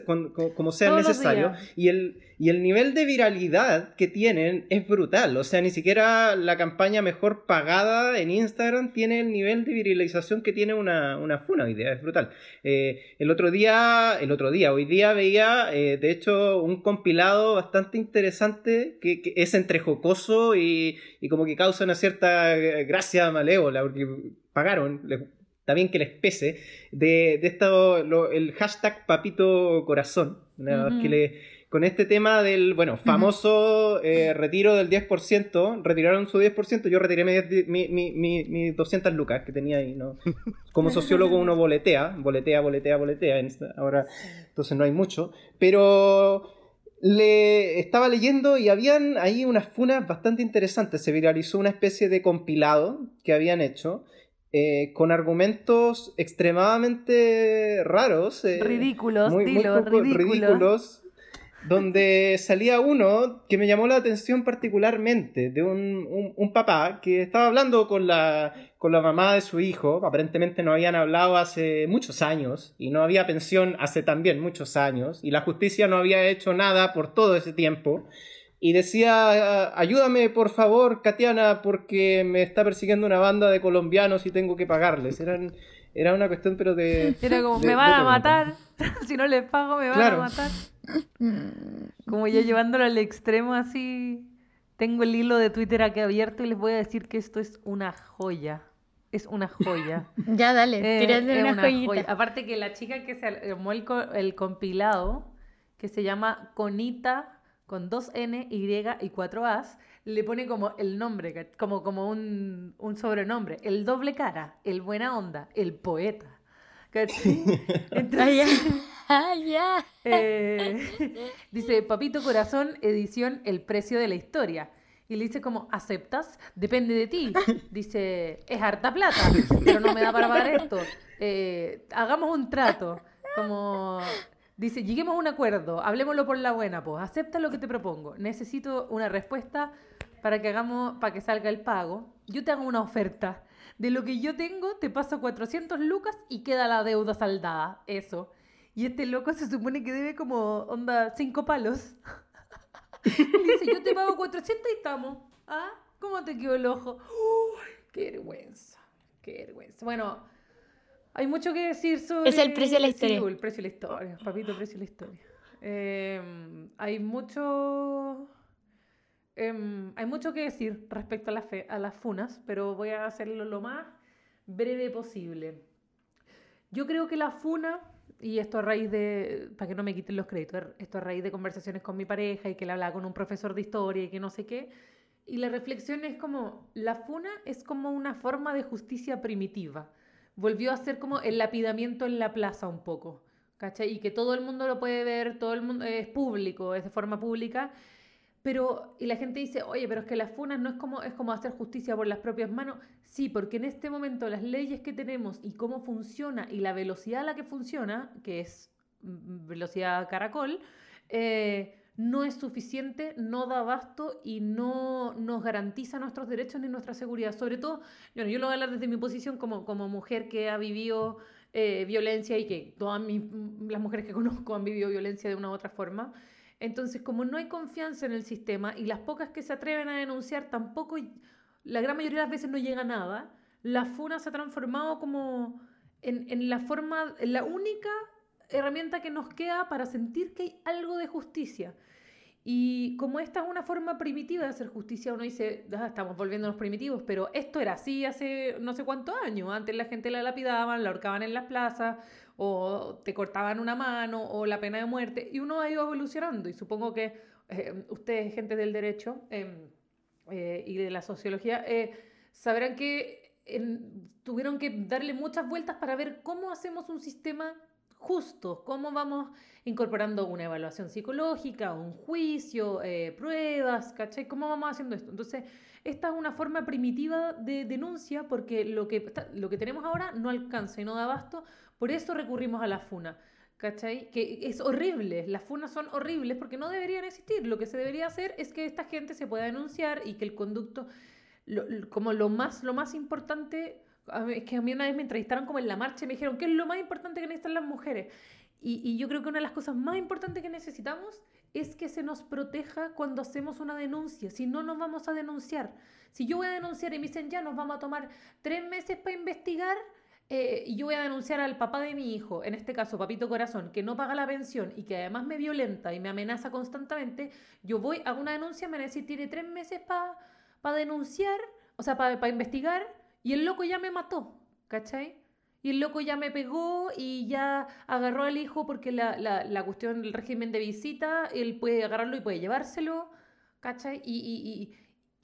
como sea necesario. Y el, y el nivel de viralidad que tienen es brutal. O sea, ni siquiera la campaña mejor pagada en Instagram tiene el nivel de viralización que tiene una, una funa hoy día. Es brutal. Eh, el otro día, el otro día, hoy día veía, eh, de hecho, un compilado bastante interesante que, es entre jocoso y, y, como que causa una cierta gracia malévola, porque pagaron, también que les pese, de, de esto, el hashtag Papito Corazón, que le, con este tema del, bueno, famoso eh, retiro del 10%, retiraron su 10%, yo retiré mi, mi, mi, mi 200 lucas que tenía ahí, ¿no? Como sociólogo uno boletea, boletea, boletea, boletea, ahora entonces no hay mucho, pero le estaba leyendo y habían ahí unas funas bastante interesantes, se viralizó una especie de compilado que habían hecho, eh, con argumentos extremadamente raros. Eh, ridículos, muy, ridículos. Donde salía uno que me llamó la atención particularmente, de un, un, papá que estaba hablando con la, con la mamá de su hijo, aparentemente no habían hablado hace muchos años, y no había pensión hace también muchos años, y la justicia no había hecho nada por todo ese tiempo y decía, ayúdame por favor, Katiana, porque me está persiguiendo una banda de colombianos y tengo que pagarles. Eran, era una cuestión, pero de... Era como, me van a matar, si no les pago me van a matar. Como ya llevándolo al extremo así, tengo el hilo de Twitter aquí abierto y les voy a decir que esto es una joya. Es una joya. ya, dale, eh, una, joya. Aparte que la chica que se armó el, el compilado, que se llama Conita con dos N, Y y cuatro As, le pone como el nombre, como, como un, sobrenombre, el doble cara, el buena onda, el poeta. Entonces, ah, eh, dice, Papito Corazón, edición El precio de la historia. Y le dice como, ¿aceptas? Depende de ti. Dice, es harta plata, pero no me da para pagar esto. Eh, hagamos un trato. Como, Dice, lleguemos a un acuerdo, hablemoslo por la buena, pues, acepta lo que te propongo. Necesito una respuesta para que hagamos, para que salga el pago. Yo te hago una oferta. De lo que yo tengo, te paso 400 lucas y queda la deuda saldada. Eso. Y este loco se supone que debe como, onda, cinco palos. y dice, yo te pago 400 y estamos. ¿Ah? ¿Cómo te quedó el ojo? Uy, qué vergüenza. Qué vergüenza. Bueno, hay mucho que decir sobre... Es el precio de la historia. el precio de la historia, papito, precio de la historia. Em, hay mucho... Em, hay mucho que decir respecto a, la fe, a las funas, pero voy a hacerlo lo más breve posible. Yo creo que la funa, y esto a raíz de, para que no me quiten los créditos, esto a raíz de conversaciones con mi pareja y que le hablaba con un profesor de historia y que no sé qué, y la reflexión es como, la funa es como una forma de justicia primitiva volvió a ser como el lapidamiento en la plaza un poco, ¿cachai? Y que todo el mundo lo puede ver, todo el mundo es público, es de forma pública, pero, y la gente dice, oye, pero es que las funas no es como, es como hacer justicia por las propias manos. Sí, porque en este momento las leyes que tenemos y cómo funciona y la velocidad a la que funciona, que es mm, velocidad caracol, eh, no es suficiente, no da abasto y no nos garantiza nuestros derechos ni nuestra seguridad. Sobre todo, yo lo voy a hablar desde mi posición como, como mujer que ha vivido eh, violencia y que todas las mujeres que conozco han vivido violencia de una u otra forma. Entonces, como no hay confianza en el sistema y las pocas que se atreven a denunciar tampoco, la gran mayoría de las veces no llega a nada, la FUNA se ha transformado como en, en la forma, en la única herramienta que nos queda para sentir que hay algo de justicia. Y como esta es una forma primitiva de hacer justicia, uno dice, ah, estamos volviendo primitivos, pero esto era así hace no sé cuántos años. Antes la gente la lapidaban, la ahorcaban en las plazas, o te cortaban una mano, o la pena de muerte, y uno ha ido evolucionando. Y supongo que eh, ustedes, gente del derecho em, eh, y de la sociología, eh, sabrán que tuvieron que darle muchas vueltas para ver cómo hacemos un sistema justos, cómo vamos incorporando una evaluación psicológica, un juicio, eh, pruebas, ¿cachai? ¿Cómo vamos haciendo esto? Entonces, esta es una forma primitiva de denuncia porque lo que, lo que tenemos ahora no alcanza y no da abasto, por eso recurrimos a la FUNA. ¿Cachai? Que es horrible, las funas son horribles porque no deberían existir. Lo que se debería hacer es que esta gente se pueda denunciar y que el conducto, como lo más, lo más importante, es que a mí una vez me entrevistaron como en la marcha y me dijeron, ¿qué es lo más importante que necesitan las mujeres? Y, y yo creo que una de las cosas más importantes que necesitamos es que se nos proteja cuando hacemos una denuncia. Si no, nos vamos a denunciar. Si yo voy a denunciar y me dicen, ya, nos vamos a tomar tres meses para investigar, eh, yo voy a denunciar al papá de mi hijo, en este caso Papito Corazón, que no paga la pensión y que además me violenta y me amenaza constantemente, yo voy a una denuncia, me necesito tiene tres meses para denunciar, o sea, para investigar, y el loco ya me mató, ¿cachai? Y el loco ya me pegó y ya agarró al hijo porque la, la, la cuestión del régimen de visita, él puede agarrarlo y puede llevárselo, ¿cachai? y, y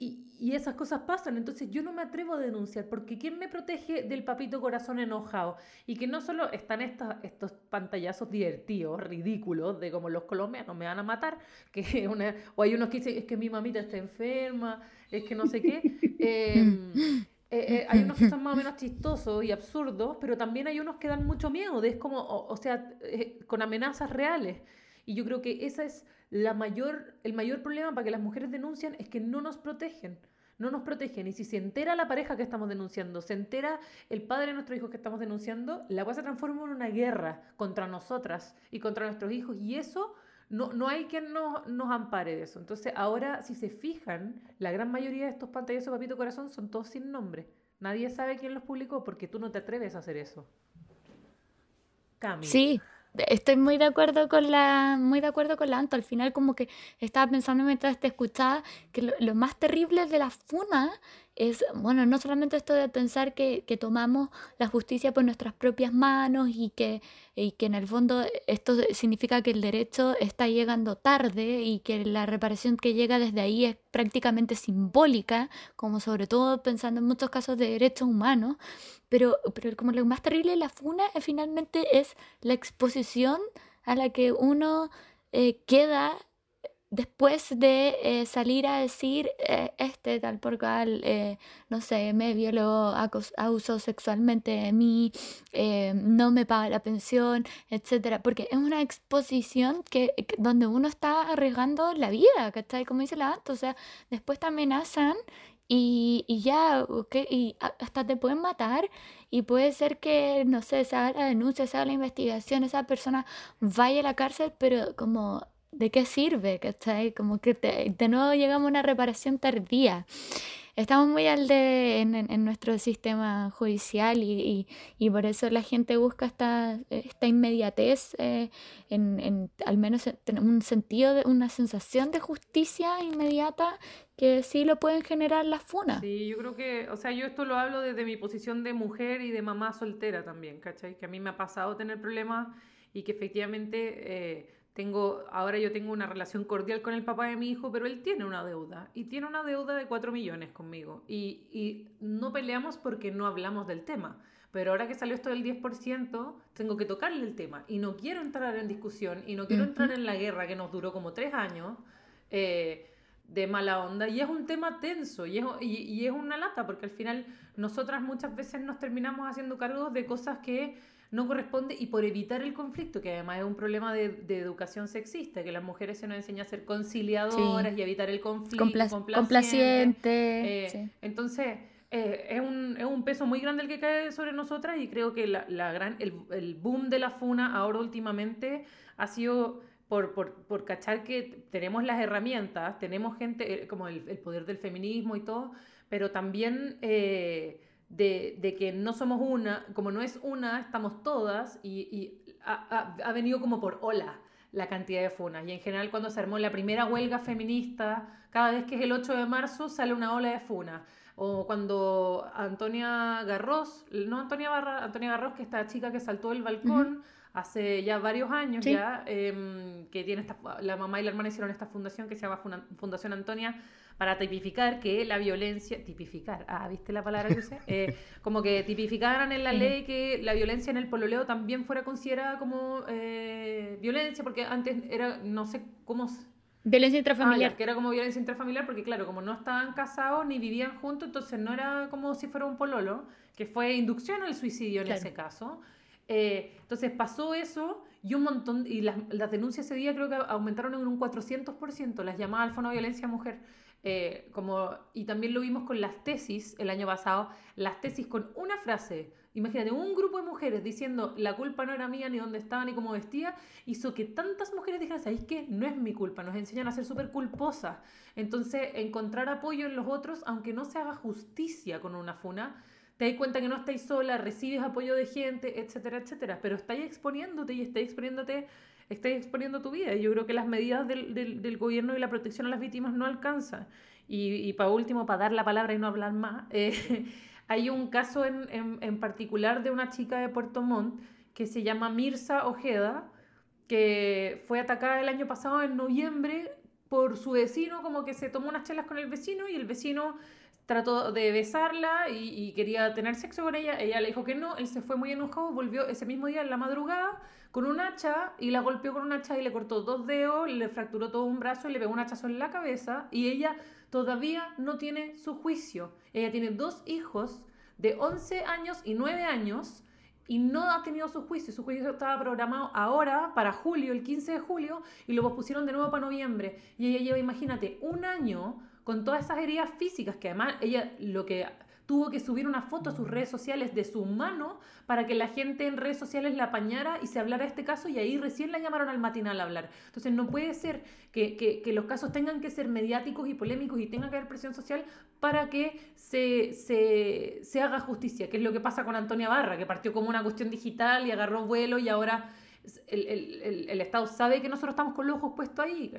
y, esas cosas pasan, entonces yo no me atrevo a denunciar, porque ¿quién me protege del papito corazón enojado? Y que no solo están estos pantallazos divertidos, ridículos, de como los colombianos me van a matar, que una, o hay unos que dicen, es que mi mamita está enferma, es que no sé qué. Em, eh, eh, hay unos que son más o menos chistosos y absurdos, pero también hay unos que dan mucho miedo, es como, o, sea, eh, con amenazas reales. Y yo creo que esa es la mayor, el mayor problema para que las mujeres denuncian es que no nos protegen. No nos protegen. Y si se entera la pareja que estamos denunciando, se entera el padre de nuestro hijo que estamos denunciando, la cosa se transforma en una guerra contra nosotras y contra nuestros hijos. Y eso no, no hay quien nos, nos ampare de eso. Entonces, ahora, si se fijan, la gran mayoría de estos pantallazos Papito Corazón son todos sin nombre. Nadie sabe quién los publicó porque tú no te atreves a hacer eso. Cami. Sí, Estoy muy de acuerdo con la, muy de acuerdo con la Anto. Al final como que estaba pensando mientras te escuchaba que lo, lo más terrible de la funa es, bueno, no solamente esto de pensar que, que, tomamos la justicia por nuestras propias manos y que, y que en el fondo esto significa que el derecho está llegando tarde y que la reparación que llega desde ahí es prácticamente simbólica, como sobre todo pensando en muchos casos de derechos humanos, pero, pero como lo más terrible de la funa eh, finalmente es la exposición a la que uno eh, queda después de eh, salir a decir eh, este tal por cual, eh, no sé, me violó, abusó sexualmente de mí, no me paga la pensión, etcétera, porque es una exposición que, donde uno está arriesgando la vida, ¿cachai? Como dice la Anto, o sea, después te amenazan y, y ya, okay, y hasta te pueden matar y puede ser que, no sé, se haga la denuncia, se haga la investigación, esa persona vaya a la cárcel, pero como ¿de qué sirve? ¿Cachai? Como que de nuevo llegamos a una reparación tardía. Estamos muy al de en, nuestro sistema judicial y, por eso la gente busca esta, esta inmediatez, eh, en, al menos en un sentido, de una sensación de justicia inmediata que sí lo pueden generar las funas. Sí, yo creo que, o sea, yo esto lo hablo desde mi posición de mujer y de mamá soltera también, ¿cachai? Que a mí me ha pasado tener problemas y que efectivamente... Eh, tengo, ahora yo tengo una relación cordial con el papá de mi hijo, pero él tiene una deuda y tiene una deuda de 4 millones conmigo. Y, y no peleamos porque no hablamos del tema. Pero ahora que salió esto del 10%, tengo que tocarle el tema. Y no quiero entrar en discusión y no quiero entrar en la guerra que nos duró como tres años eh, de mala onda. Y es un tema tenso y es, y, y es una lata porque al final nosotras muchas veces nos terminamos haciendo cargo de cosas que no corresponde y por evitar el conflicto, que además es un problema de, de educación sexista, que las mujeres se nos enseña a ser conciliadoras y evitar el conflicto, complaciente. Eh, entonces, eh, es, un, es, un, peso muy grande el que cae sobre nosotras y creo que la, la gran, el, el, boom de la FUNA ahora últimamente ha sido... Por, por, por cachar que tenemos las herramientas, tenemos gente, eh, como el, el poder del feminismo y todo, pero también eh, de, que no somos una, como no es una, estamos todas y, ha, venido como por ola la cantidad de funas. Y en general cuando se armó la primera huelga feminista, cada vez que es el 8 de marzo sale una ola de funas. O cuando Antonia Garros, no Antonia, Barra, Antonia Garros, que esta chica que saltó del balcón hace ya varios años ya, em, que tiene esta, la mamá y la hermana hicieron esta fundación que se llama Fundación Antonia para tipificar que la violencia, tipificar, ah, ¿viste la palabra que usé? Eh, como que tipificaran en la ley que la violencia en el pololeo también fuera considerada como eh, violencia, porque antes era, no sé cómo... Violencia intrafamiliar. Ah, que era como violencia intrafamiliar, porque claro, como no estaban casados ni vivían juntos, entonces no era como si fuera un pololo, que fue inducción al suicidio en ese caso. Eh, entonces pasó eso y un montón, y las, las, denuncias ese día creo que aumentaron en un 400%, las llamadas al fono de violencia mujer. Eh, como, y también lo vimos con las tesis el año pasado, las tesis con una frase, imagínate, un grupo de mujeres diciendo la culpa no era mía, ni dónde estaba, ni cómo vestía, hizo que tantas mujeres dijeran, ¿sabéis qué? No es mi culpa, nos enseñan a ser súper culposas. Entonces, encontrar apoyo en los otros, aunque no se haga justicia con una funa, te das cuenta que no estáis sola, recibes apoyo de gente, etcétera, etcétera, pero estáis exponiéndote y estáis exponiéndote, estáis exponiendo tu vida. Y yo creo que las medidas del, del, gobierno y la protección a las víctimas no alcanzan. Y, y para último, para dar la palabra y no hablar más, eh, hay un caso en, en, en, particular de una chica de Puerto Montt que se llama Mirza Ojeda, que fue atacada el año pasado en noviembre por su vecino, como que se tomó unas chelas con el vecino y el vecino trató de besarla y, quería tener sexo con ella. Ella le dijo que no, él se fue muy enojado, volvió ese mismo día en la madrugada con un hacha y la golpeó con un hacha y le cortó dos dedos, le fracturó todo un brazo y le pegó un hachazo en la cabeza y ella todavía no tiene su juicio. Ella tiene dos hijos de 11 años y 9 años y no ha tenido su juicio. Su juicio estaba programado ahora, para julio, el 15 de julio, y lo pusieron de nuevo para noviembre. Y ella lleva, imagínate, un año con todas esas heridas físicas, que además ella lo que tuvo que subir una foto a sus redes sociales de su mano para que la gente en redes sociales la apañara y se hablara de este caso y ahí recién la llamaron al matinal a hablar. Entonces no puede ser que, que, los casos tengan que ser mediáticos y polémicos y tenga que haber presión social para que se, se, se haga justicia, que es lo que pasa con Antonia Barra, que partió como una cuestión digital y agarró vuelo y ahora el, el, el, Estado sabe que nosotros estamos con los ojos puestos ahí,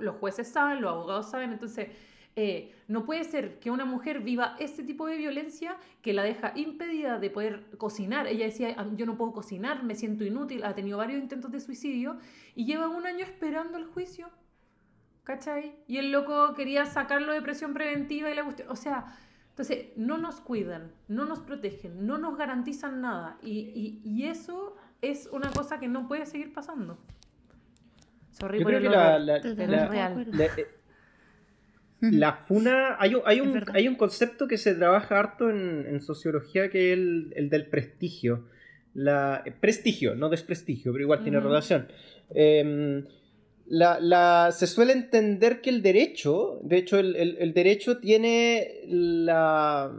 los jueces saben, los abogados saben, entonces eh, no puede ser que una mujer viva ese tipo de violencia que la deja impedida de poder cocinar. Ella decía, ah, yo no puedo cocinar, me siento inútil, ha tenido varios intentos de suicidio y lleva un año esperando el juicio. ¿Cachai? Y el loco quería sacarlo de presión preventiva y la cuestión. O sea, entonces no nos cuidan, no nos protegen, no nos garantizan nada. Y, y, eso es una cosa que no puede seguir pasando. Sorry por el la, real. La funa, hay, hay, un, hay un concepto que se trabaja harto en, sociología que es el, del prestigio. La, prestigio, no desprestigio, pero igual tiene relación. Em, la, se suele entender que el derecho, de hecho el, derecho tiene la,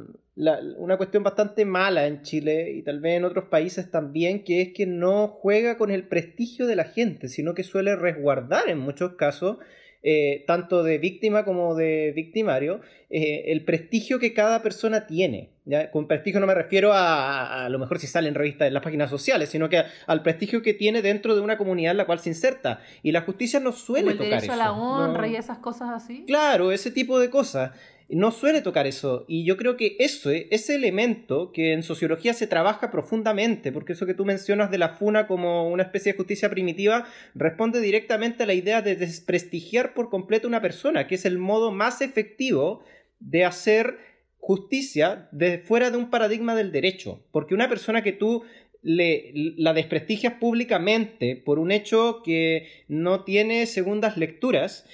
una cuestión bastante mala en Chile y tal vez en otros países también, que es que no juega con el prestigio de la gente, sino que suele resguardar en muchos casos eh, tanto de víctima como de victimario, eh, el prestigio que cada persona tiene. Con prestigio no me refiero a, a, lo mejor si sale en revistas en las páginas sociales, sino que al prestigio que tiene dentro de una comunidad en la cual se inserta. Y la justicia no suele tocar eso. a la honra y esas cosas así. Claro, ese tipo de cosas no suele tocar eso. Y yo creo que eso, ese elemento que en sociología se trabaja profundamente, porque eso que tú mencionas de la funa como una especie de justicia primitiva, responde directamente a la idea de desprestigiar por completo una persona, que es el modo más efectivo de hacer justicia de fuera de un paradigma del derecho. Porque una persona que tú le, la desprestigias públicamente por un hecho que no tiene segundas lecturas,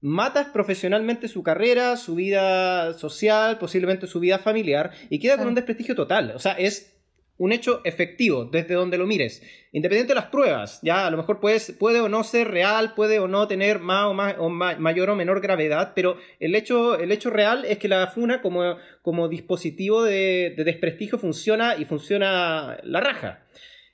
matas profesionalmente su carrera, su vida social, posiblemente su vida familiar, y queda con un desprestigio total. O sea, es un hecho efectivo desde donde lo mires. Independiente de las pruebas, ya a lo mejor puede o no ser real, puede o no tener más o, más, o mayor o menor gravedad, pero el hecho, el hecho real es que la FUNA como, como dispositivo de, de desprestigio funciona y funciona la raja.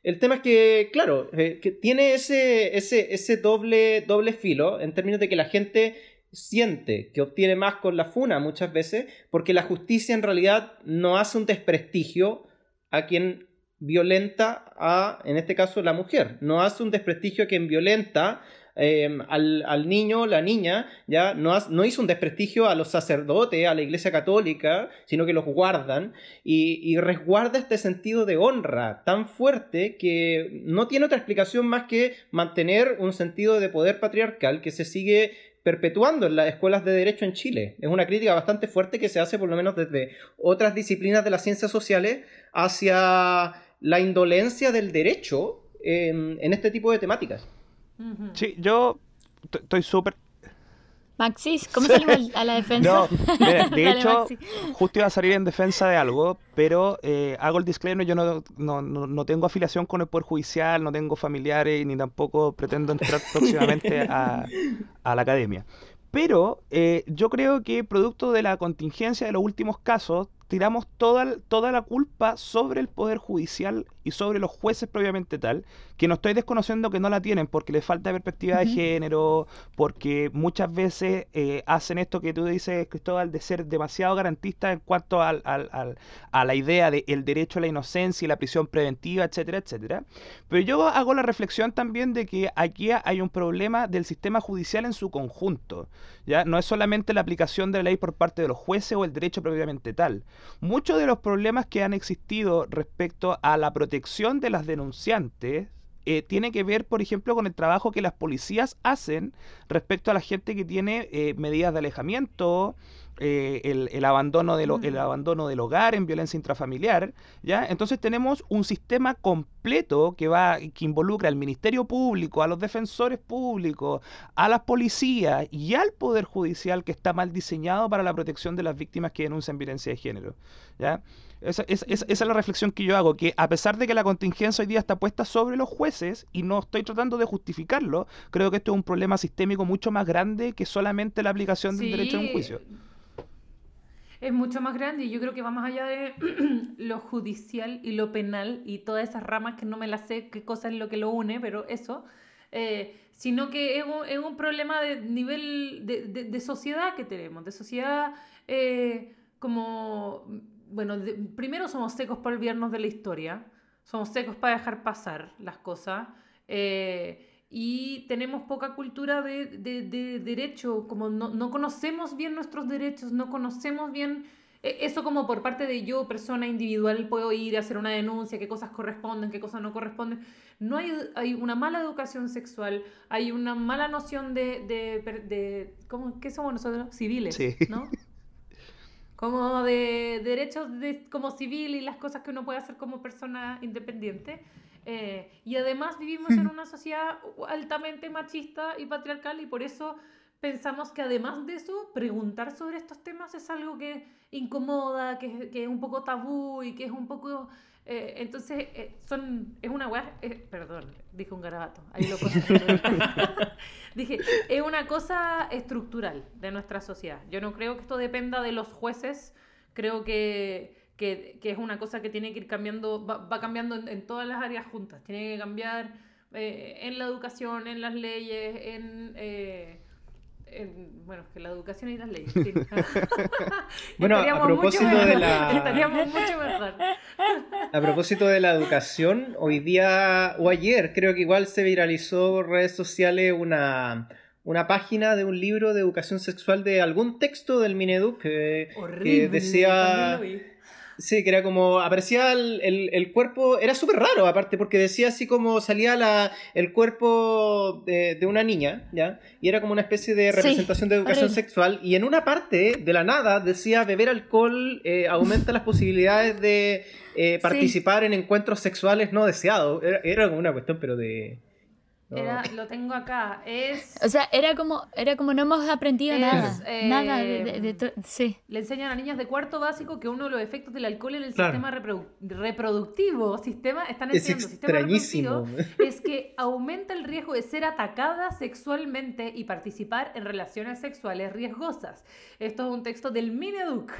El tema es que, claro, eh, que tiene ese, ese, ese doble, doble filo en términos de que la gente siente que obtiene más con la funa muchas veces, porque la justicia en realidad no hace un desprestigio a quien violenta a, en este caso, la mujer. No hace un desprestigio a quien violenta em, al, niño, la niña, ya no, no, hizo un desprestigio a los sacerdotes, a la iglesia católica, sino que los guardan y, resguarda este sentido de honra tan fuerte que no tiene otra explicación más que mantener un sentido de poder patriarcal que se sigue perpetuando en las escuelas de derecho en Chile. Es una crítica bastante fuerte que se hace por lo menos desde otras disciplinas de las ciencias sociales hacia la indolencia del derecho en, este tipo de temáticas. Sí, yo estoy súper Maxis, ¿cómo salimos a la defensa? No, de hecho, justo iba a salir en defensa de algo, pero eh, hago el disclaimer, yo no, no, no, tengo afiliación con el Poder Judicial, no tengo familiares, ni tampoco pretendo entrar próximamente a, a la academia. Pero eh, yo creo que producto de la contingencia de los últimos casos, tiramos toda, toda la culpa sobre el Poder Judicial y sobre los jueces propiamente tal, que no estoy desconociendo que no la tienen porque les falta perspectiva de género, porque muchas veces eh, hacen esto que tú dices, Cristóbal, de ser demasiado garantistas en cuanto al, a la idea del derecho a la inocencia y la prisión preventiva, etcétera, etcétera. Pero yo hago la reflexión también de que aquí hay un problema del sistema judicial en su conjunto. ¿ya? No es solamente la aplicación de la ley por parte de los jueces o el derecho propiamente tal. Muchos de los problemas que han existido respecto a la protección de las denunciantes eh, tiene que ver, por ejemplo, con el trabajo que las policías hacen respecto a la gente que tiene eh, medidas de alejamiento, eh, el, abandono de el abandono del hogar en violencia intrafamiliar, ¿ya? Entonces tenemos un sistema completo que va, que involucra al Ministerio Público, a los defensores públicos, a las policías y al Poder Judicial que está mal diseñado para la protección de las víctimas que denuncian violencia de género, ¿ya? Esa, es la reflexión que yo hago, que a pesar de que la contingencia hoy día está puesta sobre los jueces, y no estoy tratando de justificarlo, creo que esto es un problema sistémico mucho más grande que solamente la aplicación del derecho a un juicio es mucho más grande y yo creo que va más allá de lo judicial y lo penal y todas esas ramas que no me las sé qué cosa es lo que lo une, pero eso, eh, sino que es un, es un, problema de nivel de, de, sociedad que tenemos, de sociedad eh, como, bueno, primero somos secos para olvidarnos de la historia, somos secos para dejar pasar las cosas. Eh, y tenemos poca cultura de, de, derecho, como no, no, conocemos bien nuestros derechos, no conocemos bien e, eso como por parte de yo, persona individual, puedo ir a hacer una denuncia, qué cosas corresponden, qué cosas no corresponden. No hay, hay una mala educación sexual, hay una mala noción de, de, de ¿cómo, ¿qué somos nosotros? Civiles, ¿no? Como de derechos de, como civil y las cosas que uno puede hacer como persona independiente. Eh, y además vivimos en una sociedad altamente machista y patriarcal y por eso pensamos que además de eso, preguntar sobre estos temas es algo que incomoda, que, que es un poco tabú y que es un poco... Eh, entonces, eh, son, es una perdón, dije un garabato, ahí lo Dije, es una cosa estructural de nuestra sociedad. Yo no creo que esto dependa de los jueces, creo que que, que, es una cosa que tiene que ir cambiando, va, va cambiando en, todas las áreas juntas. Tiene que cambiar eh, en la educación, en las leyes, en... Eh, bueno, que la educación y las leyes. bueno, a propósito de la... Estaríamos mucho mejor. a propósito de la educación, hoy día o ayer creo que igual se viralizó en redes sociales una una página de un libro de educación sexual de algún texto del Mineduc que, que decía Sí, que era como, aparecía el, el, cuerpo, era súper raro aparte, porque decía así como salía la, el cuerpo de, de una niña, ¿ya? Y era como una especie de representación de educación sexual, y en una parte, de la nada, decía beber alcohol eh, aumenta las posibilidades de eh, participar en encuentros sexuales no deseados. Era, era como una cuestión, pero de... Era, lo tengo acá. Es. O sea, era como, era como no hemos aprendido nada. nada de, sí. Le enseñan a niñas de cuarto básico que uno de los efectos del alcohol en el sistema reproductivo, sistema, están enseñando, sistema reproductivo, es que aumenta el riesgo de ser atacada sexualmente y participar en relaciones sexuales riesgosas. Esto es un texto del Mineduc.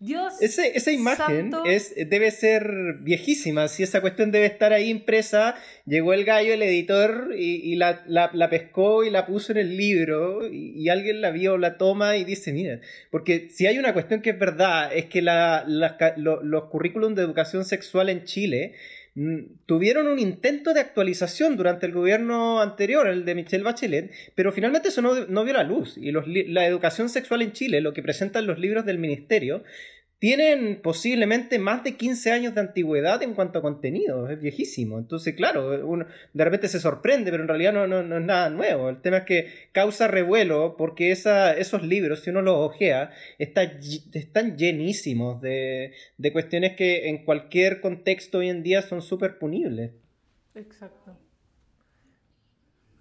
Dios. esa imagen es, debe ser viejísima. Si esa cuestión debe estar ahí impresa, llegó el gallo, el editor, y, la, pescó y la puso en el libro, y, alguien la vio, la toma y dice: Mira, porque si hay una cuestión que es verdad, es que los currículums de educación sexual en Chile tuvieron un intento de actualización durante el gobierno anterior, el de Michelle Bachelet, pero finalmente eso no, vio la luz. Y la educación sexual en Chile, lo que presentan los libros del ministerio, tienen posiblemente más de 15 años de antigüedad en cuanto a contenido, es viejísimo. Entonces, claro, uno de repente se sorprende, pero en realidad no, no, es nada nuevo. El tema es que causa revuelo porque esa, esos libros, si uno los ojea, está, están llenísimos de, de cuestiones que en cualquier contexto hoy en día son súper punibles. Exacto.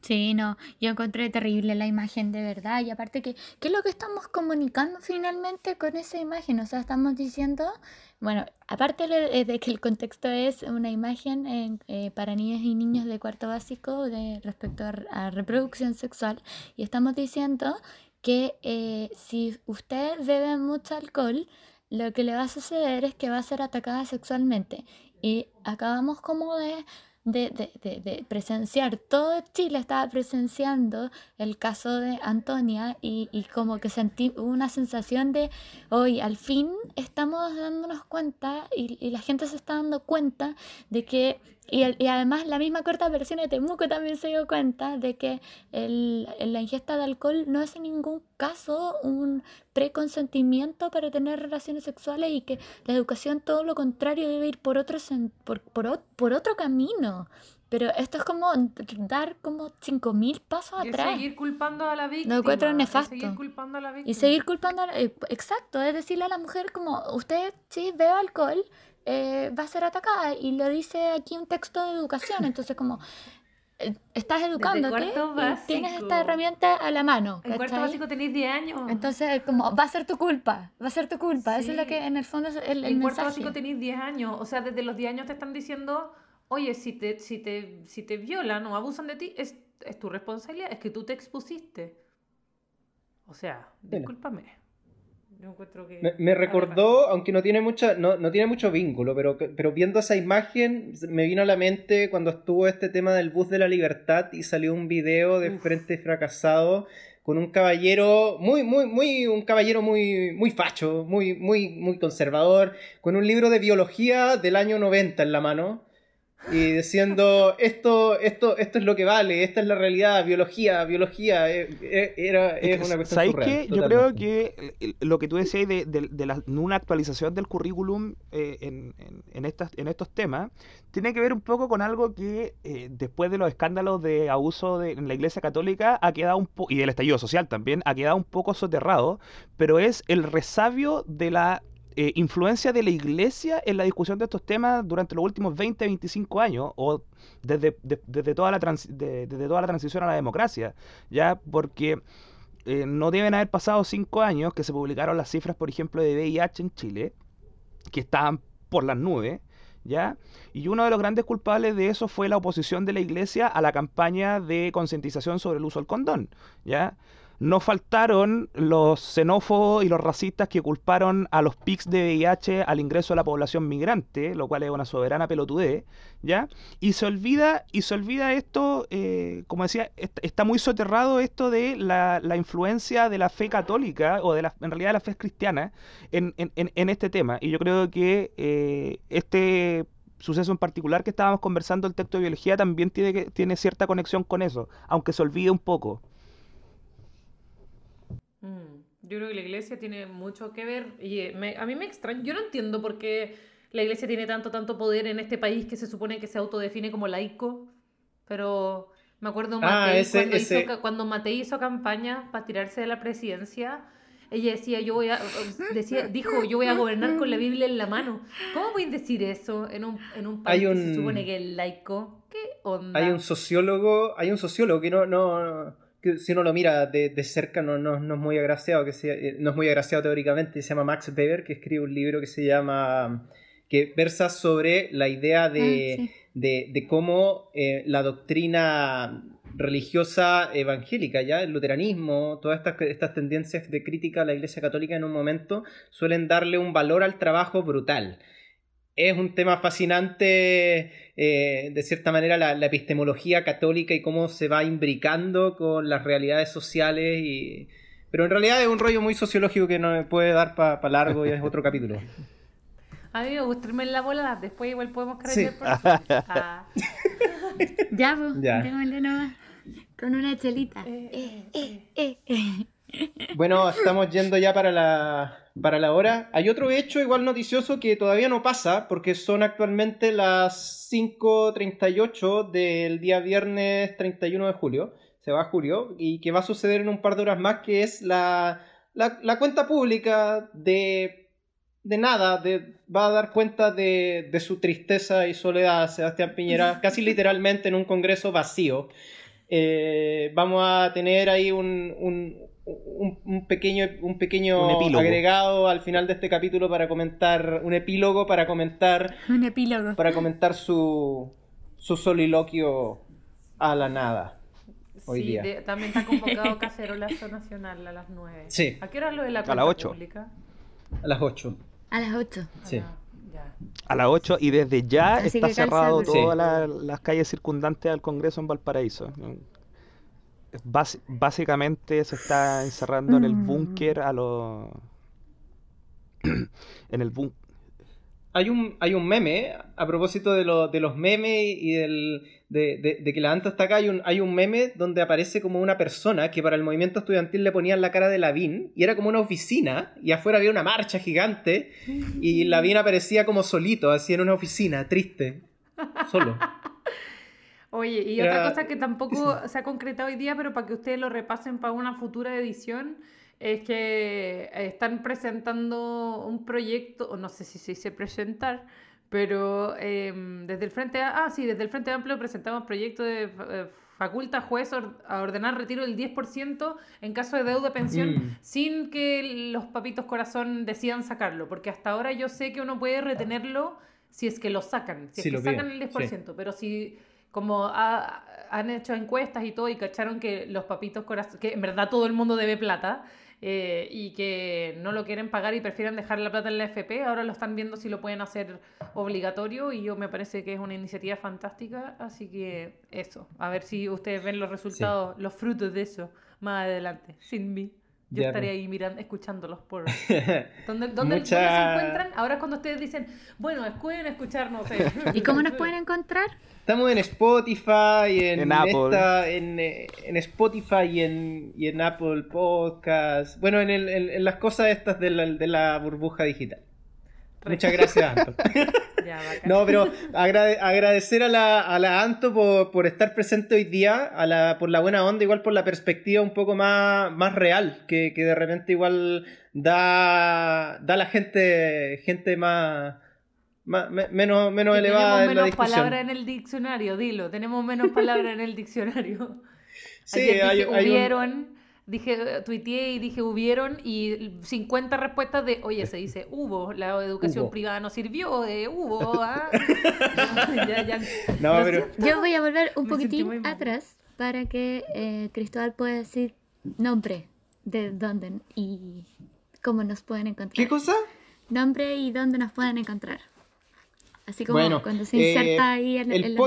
Sí, no, yo encontré terrible la imagen de verdad y aparte que, ¿qué es lo que estamos comunicando finalmente con esa imagen? O sea, estamos diciendo, bueno, aparte de que el contexto es una imagen eh, para niñas y niños de cuarto básico de respecto a, reproducción sexual y estamos diciendo que eh, si usted bebe mucho alcohol, lo que le va a suceder es que va a ser atacada sexualmente. Y acabamos como de de, de, de, presenciar, todo Chile estaba presenciando el caso de Antonia y, y como que sentí una sensación de, hoy al fin estamos dándonos cuenta y, y la gente se está dando cuenta de que y, y, además la misma corta versión de Temuco también se dio cuenta de que el, la ingesta de alcohol no es en ningún caso un preconsentimiento para tener relaciones sexuales y que la educación todo lo contrario debe ir por otro, por, por, por otro camino. Pero esto es como dar como 5.000 pasos atrás. Y seguir culpando a la víctima. Lo encuentro nefasto. Y seguir culpando a la víctima. Y seguir culpando a la, eh, Exacto, es decirle a la mujer como, usted sí ve alcohol, eh, va a ser atacada. Y lo dice aquí un texto de educación. Entonces, como eh, estás educándote tienes esta herramienta a la mano. En cuarto básico tenéis 10 años. Entonces, como, va a ser tu culpa, va a ser tu culpa. Eso es lo que en el fondo es el, el En cuarto básico tenéis 10 años. O sea, desde los 10 años te están diciendo, oye, si te, si te, si te violan o abusan de ti, es, es tu responsabilidad, es que tú te expusiste. O sea, discúlpame me, recordó, aunque no tiene mucha, no, no, tiene mucho vínculo, pero, pero viendo esa imagen me vino a la mente cuando estuvo este tema del bus de la libertad y salió un video de Frente Fracasado con un caballero muy, muy, muy, un caballero muy, muy facho, muy, muy, muy conservador, con un libro de biología del año 90 en la mano y diciendo esto, esto, esto es lo que vale, esta es la realidad, biología, biología, eh, eh, era, es una cuestión ¿Sabes qué? Yo creo que lo que tú decías de, de, la, una actualización del currículum eh, en, en, estas, en estos temas tiene que ver un poco con algo que después de los escándalos de abuso de, en la Iglesia Católica ha quedado un poco, y del estallido social también, ha quedado un poco soterrado, pero es el resabio de la eh, influencia de la iglesia en la discusión de estos temas durante los últimos 20, 25 años, o desde, desde, toda, la desde toda la transición a la democracia, ya porque eh, no deben haber pasado 5 años que se publicaron las cifras, por ejemplo, de VIH en Chile, que estaban por las nubes, ¿ya? Y uno de los grandes culpables de eso fue la oposición de la iglesia a la campaña de concientización sobre el uso del condón, ¿ya? No faltaron los xenófobos y los racistas que culparon a los PICs de VIH al ingreso de la población migrante, lo cual es una soberana pelotudez, ¿ya? Y se olvida, y se olvida esto, eh, como decía, está muy soterrado esto de la, influencia de la fe católica, o de la, en realidad de la fe cristiana, en, este tema. Y yo creo que eh, este suceso en particular que estábamos conversando, el texto de biología, también tiene, tiene cierta conexión con eso, aunque se olvide un poco. Mm, yo creo que la iglesia tiene mucho que ver y eh, a mí me extraña, yo no entiendo por qué la iglesia tiene tanto, tanto poder en este país que se supone que se autodefine como laico, pero me acuerdo ah, cuando, Hizo, cuando Matei hizo campaña para tirarse de la presidencia, ella decía, yo voy a, decía, dijo, yo voy a gobernar con la Biblia en la mano. ¿Cómo voy a decir eso en un, en un país que se supone que es laico? ¿Qué onda? Hay un sociólogo, hay un sociólogo que no, no si uno lo mira de, de cerca no, no, no, es muy agraciado, que eh, no es muy agraciado teóricamente, se llama Max Weber, que escribe un libro que se llama, que versa sobre la idea de, ah, de, de cómo eh, la doctrina religiosa evangélica, ya el luteranismo, todas estas, estas tendencias de crítica a la Iglesia Católica en un momento suelen darle un valor al trabajo brutal es un tema fascinante, eh, de cierta manera, la, epistemología católica y cómo se va imbricando con las realidades sociales. Y... Pero en realidad es un rollo muy sociológico que no puede dar para largo y es otro capítulo. A mí me gusta irme en la bola, después igual podemos Sí. por eso. Ah, Ya, pues, Ya. Con una chelita. eh, Eh, eh, eh. Bueno, estamos yendo ya para la, para la hora. Hay otro hecho igual noticioso que todavía no pasa, porque son actualmente las 5.38 del día viernes 31 de julio. Se va a julio, y que va a suceder en un par de horas más, que es la, la, la cuenta pública de, de nada, de, va a dar cuenta de, de su tristeza y soledad, Sebastián Piñera, casi literalmente en un congreso vacío. Eh, vamos a tener ahí un, un, un- un pequeño, un pequeño Un epílogo. agregado al final de este capítulo para comentar, un epílogo para comentar, Un epílogo. para comentar su, su soliloquio a la nada. Hoy sí, día. de- también está convocado Cacerolazo Nacional a las 9. Sí. ¿A qué hora lo de la A cuenta las ocho. pública? A las 8. A las 8. A Sí. ya. A las 8 y desde ya Así está cerrado todas la- las calles circundantes al Congreso en Valparaíso. Básicamente se está encerrando en el Mm. búnker a los... en el búnker... Hay un, hay un meme, a propósito de, lo- de los memes y del, de, de- de que la Anto está acá, hay un, hay un meme donde aparece como una persona que para el movimiento estudiantil le ponían la cara de Lavín y era como una oficina y afuera había una marcha gigante y Lavín aparecía como solito, así en una oficina, triste, solo. Oye, y Era- otra cosa que tampoco se ha concretado hoy día, pero para que ustedes lo repasen para una futura edición, es que eh, están presentando un proyecto, o no sé si se dice presentar, pero em, desde el Frente ah, sí, desde el Frente Amplio presentamos proyecto de eh, faculta juez or- a ordenar retiro del 10% en caso de deuda de pensión Mm. sin que los papitos corazón decidan sacarlo, porque hasta ahora yo sé que uno puede retenerlo si es que lo sacan, si Si es lo que sacan el 10%, pero si como ha- han hecho encuestas y todo y cacharon que los papitos corazón, que en verdad todo el mundo debe plata eh, y que no lo quieren pagar y prefieren dejar la plata en la FP, ahora lo están viendo si lo pueden hacer obligatorio y yo me parece que es una iniciativa fantástica, así que eso, a ver si ustedes ven los resultados, los frutos de eso más adelante, sin mí. Yo Ya, estaría ahí mirando, escuchándolos por... ¿Dónde, dónde, dónde se encuentran? Ahora es cuando ustedes dicen, bueno, pueden escuchar, no sé. ¿Y cómo nos pueden encontrar? Estamos en Spotify, en, En Apple. esta- en, eh, en Spotify y en, y en Apple Podcast. Bueno, en, el- en- en las cosas estas de la, de la burbuja digital. Muchas gracias, Anto. Ya. No, pero agrade- agradecer a la, a la Anto por, por estar presente hoy día, a la, por la buena onda, igual por la perspectiva un poco más, más real, que, que de repente igual da, da la gente, gente más, más- me- menos, menos Que elevada tenemos en la menos discusión. palabras en el diccionario, dilo, tenemos menos palabras en el diccionario. Sí, Ayer hay- dije, hay un- hubieron, dije, eh, tuiteé y dije hubieron y 50 respuestas de, oye, se dice hubo, la educación Hubo. privada no sirvió, de hubo, ah. ya, ya. No, Lo pero- siento. Yo voy a volver un Me poquitín atrás para que eh, Cristóbal pueda decir nombre de dónde y cómo nos pueden encontrar. ¿Qué cosa? Nombre y dónde nos pueden encontrar. Así como Bueno, cuando se eh, inserta ahí en, el videos.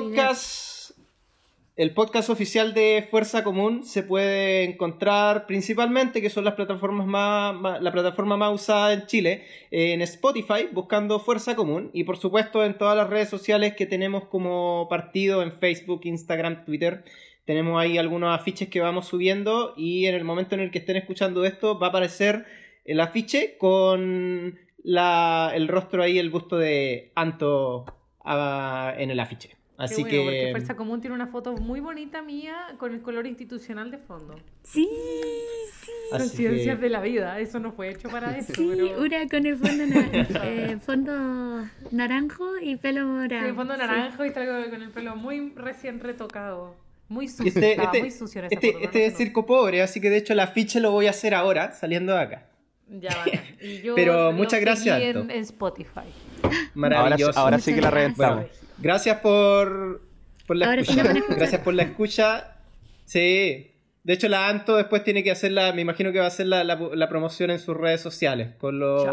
El podcast oficial de Fuerza Común se puede encontrar principalmente que son las plataformas más, la plataforma más usada en Chile en Spotify buscando Fuerza Común y por supuesto en todas las redes sociales que tenemos como partido en Facebook, Instagram, Twitter tenemos ahí algunos afiches que vamos subiendo y en el momento en el que estén escuchando esto va a aparecer el afiche con la, el rostro ahí, el busto de Anto ah, en el afiche. Así Qué bueno, porque que Fuerza Común tiene una foto muy bonita mía con el color institucional de fondo. Sí, sí. Así Coincidencias que- de la vida, eso no fue hecho para eso. Sí, pero... una con el fondo, na- eh, fondo naranjo y pelo morado. Sí, el fondo Sí. naranjo y traigo con el pelo muy recién retocado. Muy sucio, este, estaba este, muy sucio en esa este, foto, no este es se circo pobre, así que de hecho el afiche lo voy a hacer ahora, saliendo de acá. Ya, bacán. Y yo Pero lo muchas gracias, en, en Spotify. Ahora, Maravilloso. ahora sí que la reventamos. Bueno, gracias por, por la Ahora escucha. gracias por la escucha. Sí. De hecho, la Anto después tiene que hacer la, me imagino que va a hacer la, la- la promoción en sus redes sociales con los,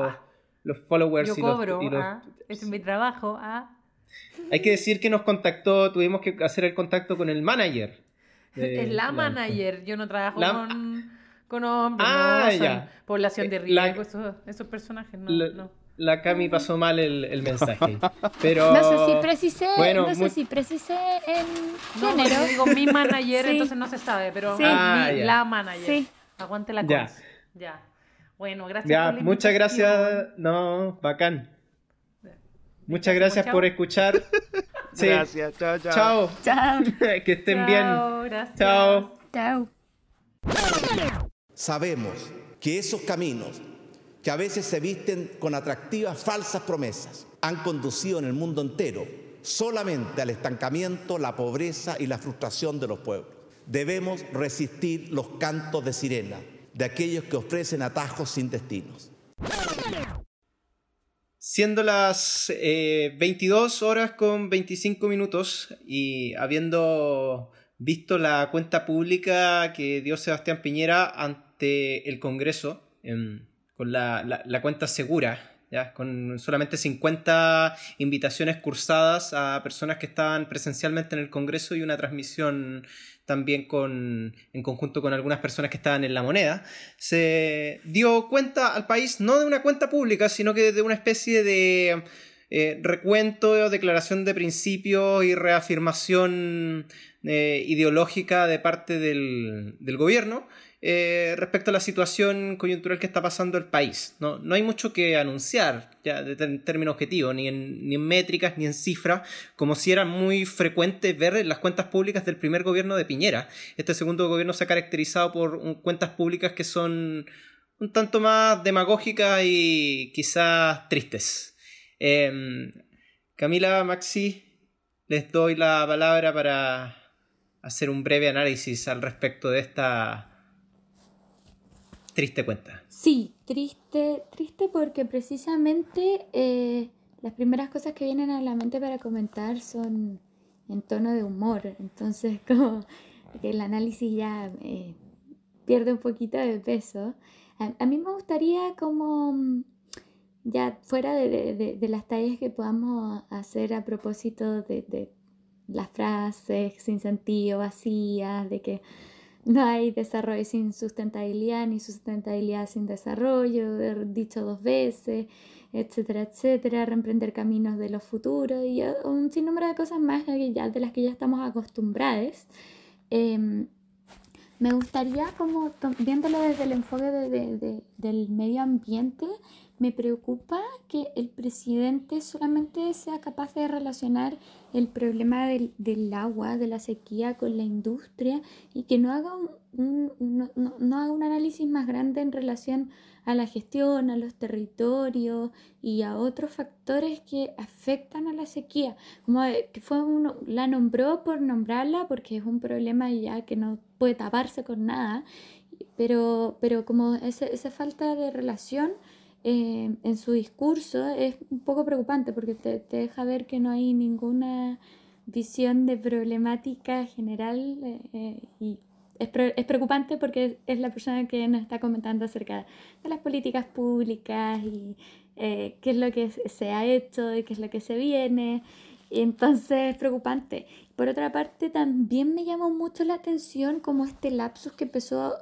los followers Yo y los, cobro, y los- ah, ese es mi trabajo. Ah. Hay que decir que nos contactó, tuvimos que hacer el contacto con el manager. es la manager, yo no trabajo La- con, con hombres, Ah, no, ya. población de Eh, la- riesgo, esos, esos personajes, no, La- no. La Cami pasó mal el, mensaje. Pero... No sé si precisé, bueno, no sé si precisé en género. digo mi manager, entonces no se sabe, pero ah, la manager. Sí. Aguante la cosa. Ya. Bueno, gracias ya, Muchas gracias. No, bacán. Muchas gracias por escuchar. Gracias, chao, chao. Chao. que estén bien. Gracias. Chao. Chao. Sabemos que esos caminos que a veces se visten con atractivas falsas promesas han conducido en el mundo entero solamente al estancamiento, la pobreza y la frustración de los pueblos. Debemos resistir los cantos de sirena de aquellos que ofrecen atajos sin destinos. Siendo las 22 eh, horas con 25 minutos y habiendo visto la cuenta pública que dio Sebastián Piñera ante el Congreso, em, con la, la, cuenta segura, ¿ya? con solamente 50 invitaciones cursadas a personas que estaban presencialmente en el Congreso y una transmisión también con, en conjunto con algunas personas que estaban en la moneda, se dio cuenta al país no de una cuenta pública, sino que de una especie de eh, recuento, declaración de principios y reafirmación eh, ideológica de parte del, del gobierno eh, respecto a la situación coyuntural que está pasando el país. No, no hay mucho que anunciar ya en términos objetivos, ni en, ni en métricas, ni en cifras, como si era muy frecuente ver las cuentas públicas del primer gobierno de Piñera. Este segundo gobierno se ha caracterizado por cuentas públicas que son un tanto más demagógicas y quizás tristes. Em, Camila, Maxi, les doy la palabra para hacer un breve análisis al respecto de esta triste cuenta. Sí, triste, triste porque precisamente eh, las primeras cosas que vienen a la mente para comentar son en tono de humor, entonces como el análisis ya eh, pierde un poquito de peso. A, mí me gustaría como mm, ya fuera de, las tallas que podamos hacer a propósito de, de las frases sin sentido, vacías, de que no hay desarrollo sin sustentabilidad, ni sustentabilidad sin desarrollo, dicho dos veces, etcétera, etcétera, reemprender caminos de los futuros y un sinnúmero de cosas más de las que ya estamos acostumbrados. Em, me gustaría, como viéndolo desde el enfoque del medio ambiente, me preocupa que el presidente solamente sea capaz de relacionar el problema del, agua, de la sequía con la industria y que no haga un, no, haga un análisis más grande en relación a la gestión, a los territorios y a otros factores que afectan a la sequía. Como que fue uno, la nombró por nombrarla porque es un problema ya que no puede taparse con nada, pero, pero como esa falta de relación eh, en su discurso es un poco preocupante porque te, deja ver que no hay ninguna visión de problemática general eh, y es, es, preocupante porque es la persona que nos está comentando acerca de las políticas públicas y eh, qué es lo que se ha hecho y qué es lo que se viene. Y entonces es preocupante. Por otra parte, también me llamó mucho la atención como este lapsus que empezó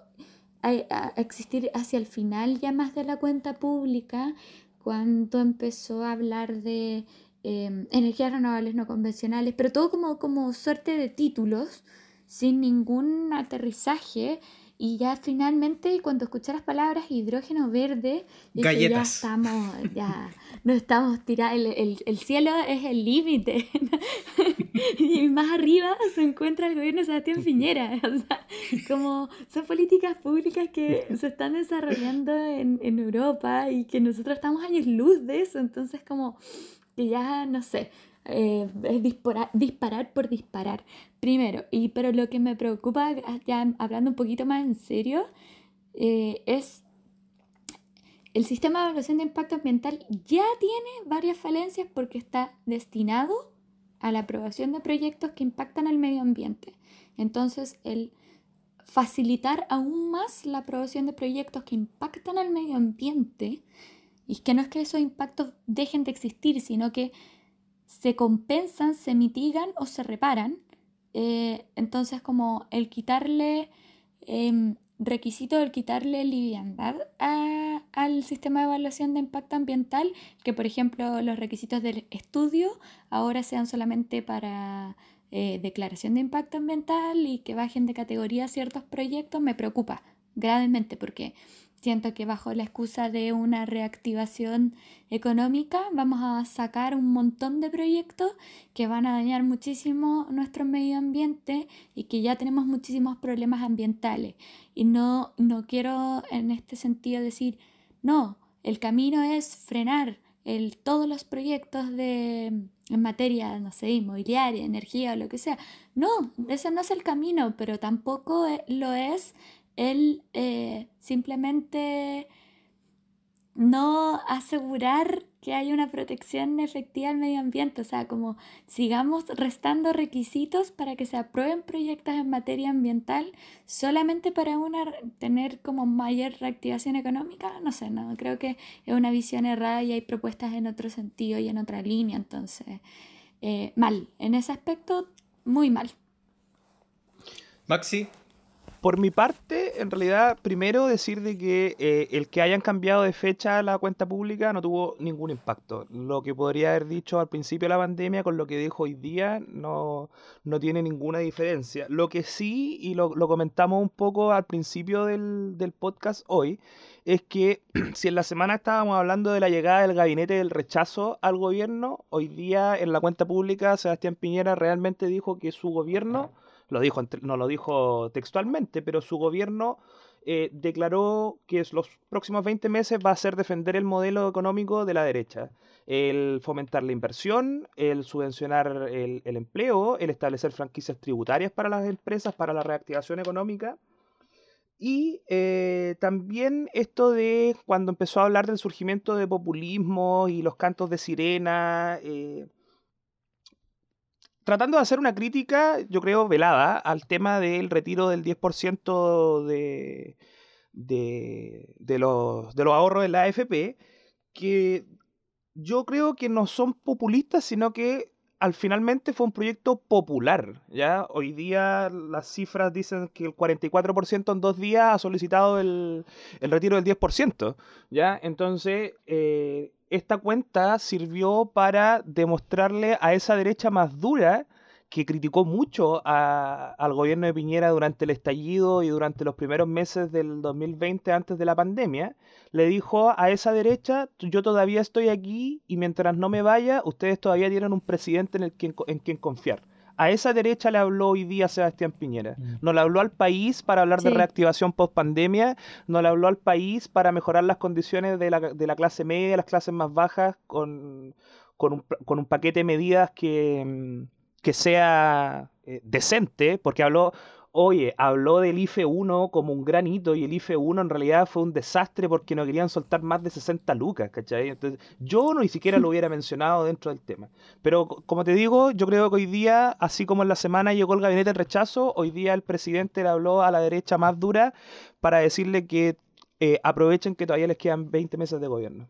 a, existir hacia el final ya más de la cuenta pública, cuando empezó a hablar de em, energías renovables no convencionales, pero todo como, como suerte de títulos, sin ningún aterrizaje y ya finalmente, cuando escuché las palabras hidrógeno verde, dije, ya estamos, ya no estamos tirados, el, el, cielo es el límite. y más arriba se encuentra el gobierno de Sebastián Piñera. O sea, como son políticas públicas que se están desarrollando en, en Europa y que nosotros estamos años luz de eso. Entonces, como que ya, no sé, eh, es disparar, disparar por disparar. Primero, y, pero lo que me preocupa, ya hablando un poquito más en serio, eh, es el sistema de evaluación de impacto ambiental ya tiene varias falencias porque está destinado a la aprobación de proyectos que impactan al medio ambiente. Entonces, el facilitar aún más la aprobación de proyectos que impactan al medio ambiente, y que no es que esos impactos dejen de existir, sino que se compensan, se mitigan o se reparan. Eh, entonces, como el quitarle em, requisito el quitarle liviandad al sistema de evaluación de impacto ambiental, que por ejemplo los requisitos del estudio ahora sean solamente para eh, declaración de impacto ambiental y que bajen de categoría ciertos proyectos, me preocupa gravemente porque Siento que bajo la excusa de una reactivación económica vamos a sacar un montón de proyectos que van a dañar muchísimo nuestro medio ambiente y que ya tenemos muchísimos problemas ambientales. Y no, no quiero en este sentido decir, no, el camino es frenar el, todos los proyectos de, en materia, no sé, inmobiliaria, energía o lo que sea. No, ese no es el camino, pero tampoco e, lo es el eh, simplemente no asegurar que haya una protección efectiva al medio ambiente, o sea, como sigamos restando requisitos para que se aprueben proyectos en materia ambiental solamente para una, tener como mayor reactivación económica, no sé, no, creo que es una visión errada y hay propuestas en otro sentido y en otra línea, entonces, eh, mal, en ese aspecto, muy mal. Maxi, por mi parte, en realidad, primero decir de que eh, el que hayan cambiado de fecha la cuenta pública no tuvo ningún impacto. Lo que podría haber dicho al principio de la pandemia con lo que dijo hoy día no, no tiene ninguna diferencia. Lo que sí, y lo, comentamos un poco al principio del, del podcast hoy, es que si en la semana estábamos hablando de la llegada del gabinete del rechazo al gobierno, hoy día en la cuenta pública Sebastián Piñera realmente dijo que su gobierno lo dijo, no lo dijo textualmente, pero su gobierno eh, declaró que los próximos 20 meses va a ser defender el modelo económico de la derecha, el fomentar la inversión, el subvencionar el, empleo, el establecer franquicias tributarias para las empresas, para la reactivación económica. Y eh, también esto de cuando empezó a hablar del surgimiento de populismo y los cantos de sirena, eh, tratando de hacer una crítica, yo creo, velada al tema del retiro del 10% de, de, los, de los ahorros de la AFP, que yo creo que no son populistas, sino que al finalmente fue un proyecto popular. ¿ya? Hoy día las cifras dicen que el 44% en dos días ha solicitado el, el retiro del 10%. ¿ya? Entonces, eh, esta cuenta sirvió para demostrarle a esa derecha más dura que criticó mucho al gobierno de Piñera durante el estallido y durante los primeros meses del 2020 antes de la pandemia, le dijo a esa derecha, yo todavía estoy aquí y mientras no me vaya, ustedes todavía tienen un presidente en, el quien, en quien confiar. A esa derecha le habló hoy día Sebastián Piñera. Mm. No le habló al país para hablar de reactivación post pandemia, no le habló al país para mejorar las condiciones de la, de la clase media, las clases más bajas, con, con, un, con un paquete de medidas que, mm, que sea eh, decente, porque habló, oye, habló del IFE 1 como un gran hito y el IFE 1 en realidad fue un desastre porque no querían soltar más de 60 lucas, ¿cachai? Entonces, yo no ni siquiera lo hubiera mencionado dentro del tema. Pero como te digo, yo creo que hoy día, así como en la semana llegó el gabinete de rechazo, hoy día el presidente le habló a la derecha más dura para decirle que eh, aprovechen que todavía les quedan 20 meses de gobierno.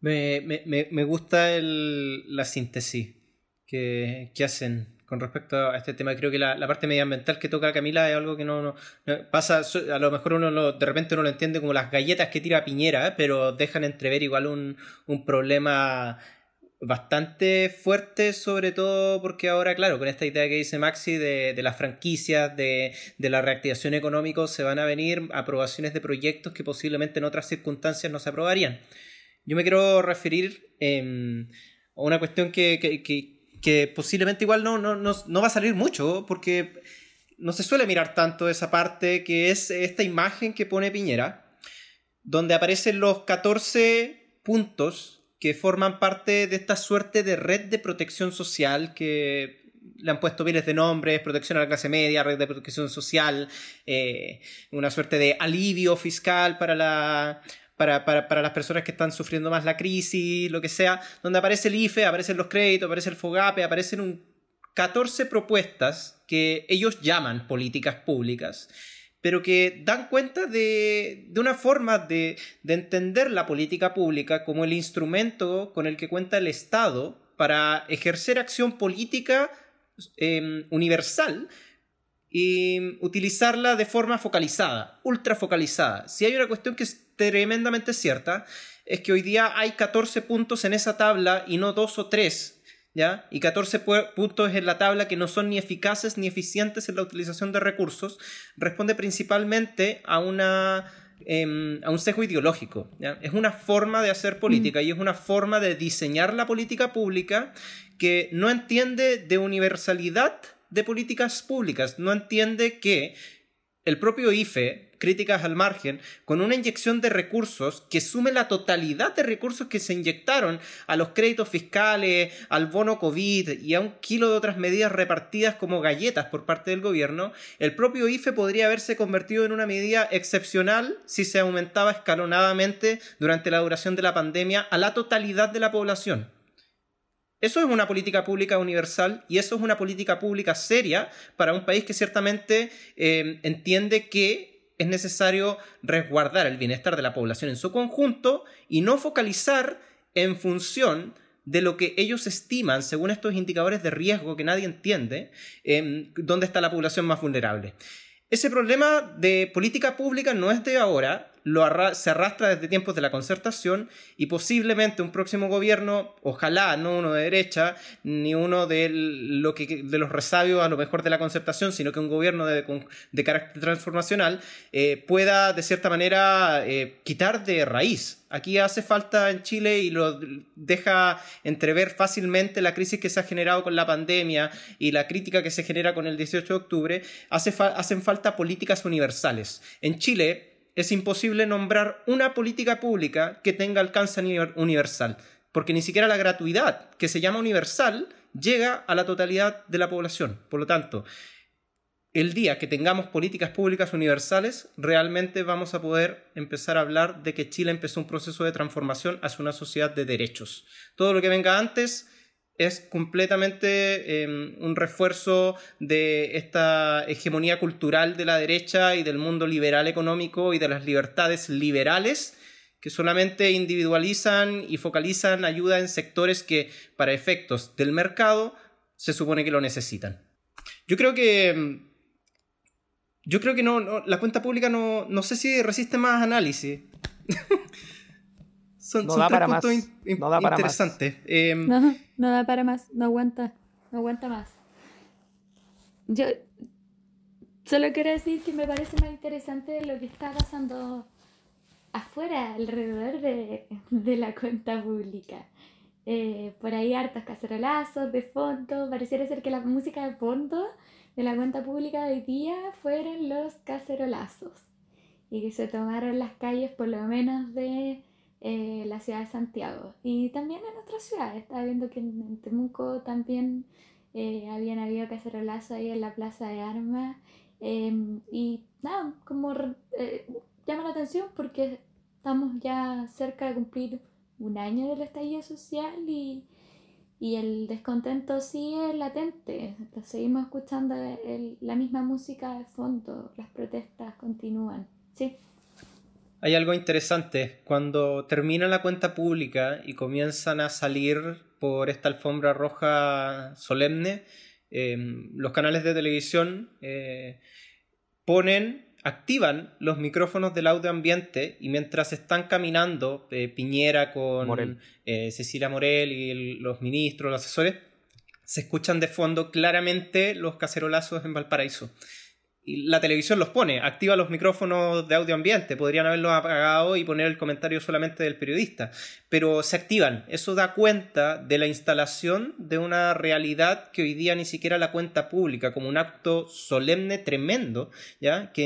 Me, me, me gusta el, la síntesis que, hacen con respecto a este tema. Creo que la, parte medioambiental que toca Camila es algo que no, pasa, a lo mejor uno de repente uno lo entiende como las galletas que tira Piñera, ¿eh? pero dejan entrever igual un, un problema bastante fuerte, sobre todo porque ahora, claro, con esta idea que dice Maxi de, de las franquicias, de, de, la reactivación económica, se van a venir aprobaciones de proyectos que posiblemente en otras circunstancias no se aprobarían. Yo me quiero referir em, a una cuestión que, que posiblemente igual no, no, no, va a salir mucho, porque no se suele mirar tanto esa parte que es esta imagen que pone Piñera, donde aparecen los 14 puntos que forman parte de esta suerte de red de protección social que le han puesto miles de nombres, protección a la clase media, red de protección social, eh, una suerte de alivio fiscal para la, para, para, para, las personas que están sufriendo más la crisis, lo que sea, donde aparece el IFE, aparecen los créditos, aparece el FOGAPE, aparecen un 14 propuestas que ellos llaman políticas públicas, pero que dan cuenta de, de una forma de, de, entender la política pública como el instrumento con el que cuenta el Estado para ejercer acción política em, universal y utilizarla de forma focalizada, ultra focalizada. Si hay una cuestión que tremendamente cierta, es que hoy día hay 14 puntos en esa tabla y no dos o tres, ¿ya? Y 14 puntos en la tabla que no son ni eficaces ni eficientes en la utilización de recursos, responde principalmente a una em, a un sesgo ideológico. Es una forma de hacer política y es una forma de diseñar la política pública que no entiende de universalidad de políticas públicas. No entiende que el propio IFE, críticas al margen, con una inyección de recursos que sume la totalidad de recursos que se inyectaron a los créditos fiscales, al bono COVID y a un kilo de otras medidas repartidas como galletas por parte del gobierno, el propio IFE podría haberse convertido en una medida excepcional si se aumentaba escalonadamente durante la duración de la pandemia a la totalidad de la población. Eso es una política pública universal y eso es una política pública seria para un país que ciertamente eh, entiende que es necesario resguardar el bienestar de la población en su conjunto y no focalizar en función de lo que ellos estiman, según estos indicadores de riesgo que nadie entiende, dónde está la población más vulnerable. Ese problema de política pública no es de ahora, se arrastra desde tiempos de la concertación y posiblemente un próximo gobierno, ojalá no uno de derecha, ni uno de, lo que, de los resabios a lo mejor de la concertación, sino que un gobierno de, carácter transformacional eh, pueda de cierta manera eh, quitar de raíz. Aquí hace falta en Chile y lo deja entrever fácilmente la crisis que se ha generado con la pandemia y la crítica que se genera con el 18 de octubre. Hace hacen falta políticas universales. En Chile, es imposible nombrar una política pública que tenga alcance universal, porque ni siquiera la gratuidad, que se llama universal, llega a la totalidad de la población. Por lo tanto, el día que tengamos políticas públicas universales, realmente vamos a poder empezar a hablar de que Chile empezó un proceso de transformación hacia una sociedad de derechos. Todo lo que venga antes es completamente em, un refuerzo de esta hegemonía cultural de la derecha y del mundo liberal económico y de las libertades liberales que solamente individualizan y focalizan ayuda en sectores que para efectos del mercado se supone que lo necesitan. Yo creo que em, yo creo que no, la cuenta pública no, no sé si resiste más análisis. Son, no da para más. no da para interesantes. Em, no, da para más, no aguanta, no aguanta más. Yo solo quiero decir que me parece más interesante lo que está pasando afuera, alrededor de, de la cuenta pública. Eh, por ahí hartos cacerolazos de fondo, pareciera ser que la música de fondo de la cuenta pública de hoy día fueron los cacerolazos y que se tomaron las calles por lo menos de eh, la ciudad de Santiago y también en otras ciudades. Estaba viendo que en, Temuco también eh, habían habido cacerolazo ahí en la Plaza de Armas. Em, y nada, como eh, llama la atención porque estamos ya cerca de cumplir un año del estallido social y, y el descontento sigue latente. Seguimos escuchando la misma música de fondo, las protestas continúan. Sí hay algo interesante. Cuando termina la cuenta pública y comienzan a salir por esta alfombra roja solemne, em, los canales de televisión eh, ponen, activan los micrófonos del audio ambiente y mientras están caminando eh, Piñera con eh, Cecilia Morel y los ministros, los asesores, se escuchan de fondo claramente los cacerolazos en Valparaíso y la televisión los pone, activa los micrófonos de audio ambiente, podrían haberlos apagado y poner el comentario solamente del periodista, pero se activan. Eso da cuenta de la instalación de una realidad que hoy día ni siquiera la cuenta pública, como un acto solemne tremendo, ¿ya? que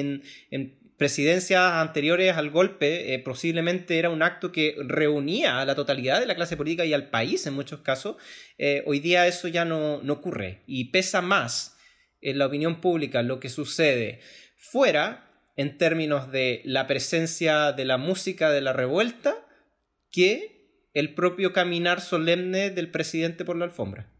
en, presidencias anteriores al golpe eh, posiblemente era un acto que reunía a la totalidad de la clase política y al país en muchos casos, eh, hoy día eso ya no, no ocurre y pesa más en la opinión pública lo que sucede fuera en términos de la presencia de la música de la revuelta que el propio caminar solemne del presidente por la alfombra.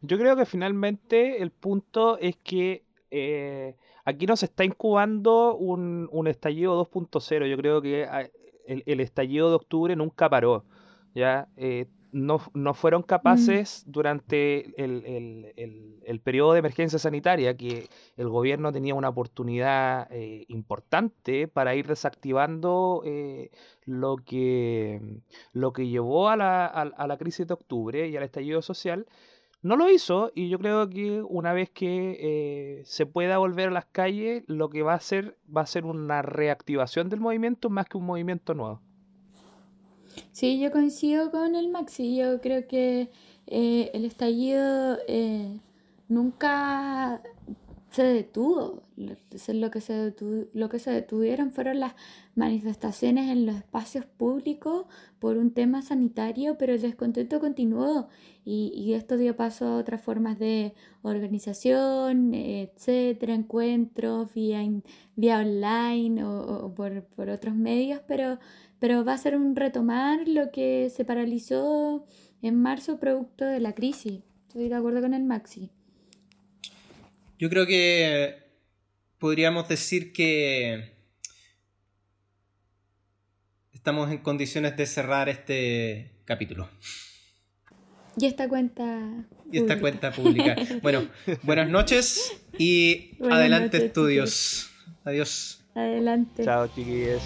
Yo creo que finalmente el punto es que eh, aquí nos está incubando un, estallido 2.0. Yo creo que ah, el, estallido de octubre nunca paró. ¿ya? Eh, no, no fueron capaces durante el, el, el, periodo de emergencia sanitaria, que el gobierno tenía una oportunidad eh, importante para ir desactivando eh, lo, que, lo que llevó a la, a, la crisis de octubre y al estallido social, no lo hizo y yo creo que una vez que eh, se pueda volver a las calles, lo que va a hacer va a ser una reactivación del movimiento más que un movimiento nuevo. Sí, yo coincido con el Maxi. Yo creo que eh, el estallido eh, nunca se detuvo. Lo que se, lo que se detuvieron fueron las manifestaciones en los espacios públicos por un tema sanitario, pero el descontento continuó y, esto dio paso a otras formas de organización, etcétera, encuentros vía, vía online o, por otros medios, pero pero va a ser un retomar lo que se paralizó en marzo producto de la crisis. Estoy de acuerdo con el Maxi. Yo creo que podríamos decir que estamos en condiciones de cerrar este capítulo. Y esta cuenta. Y esta cuenta pública. Bueno, buenas noches y adelante estudios. Adiós. Adelante. Chao, chiquillos.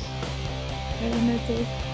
Buenas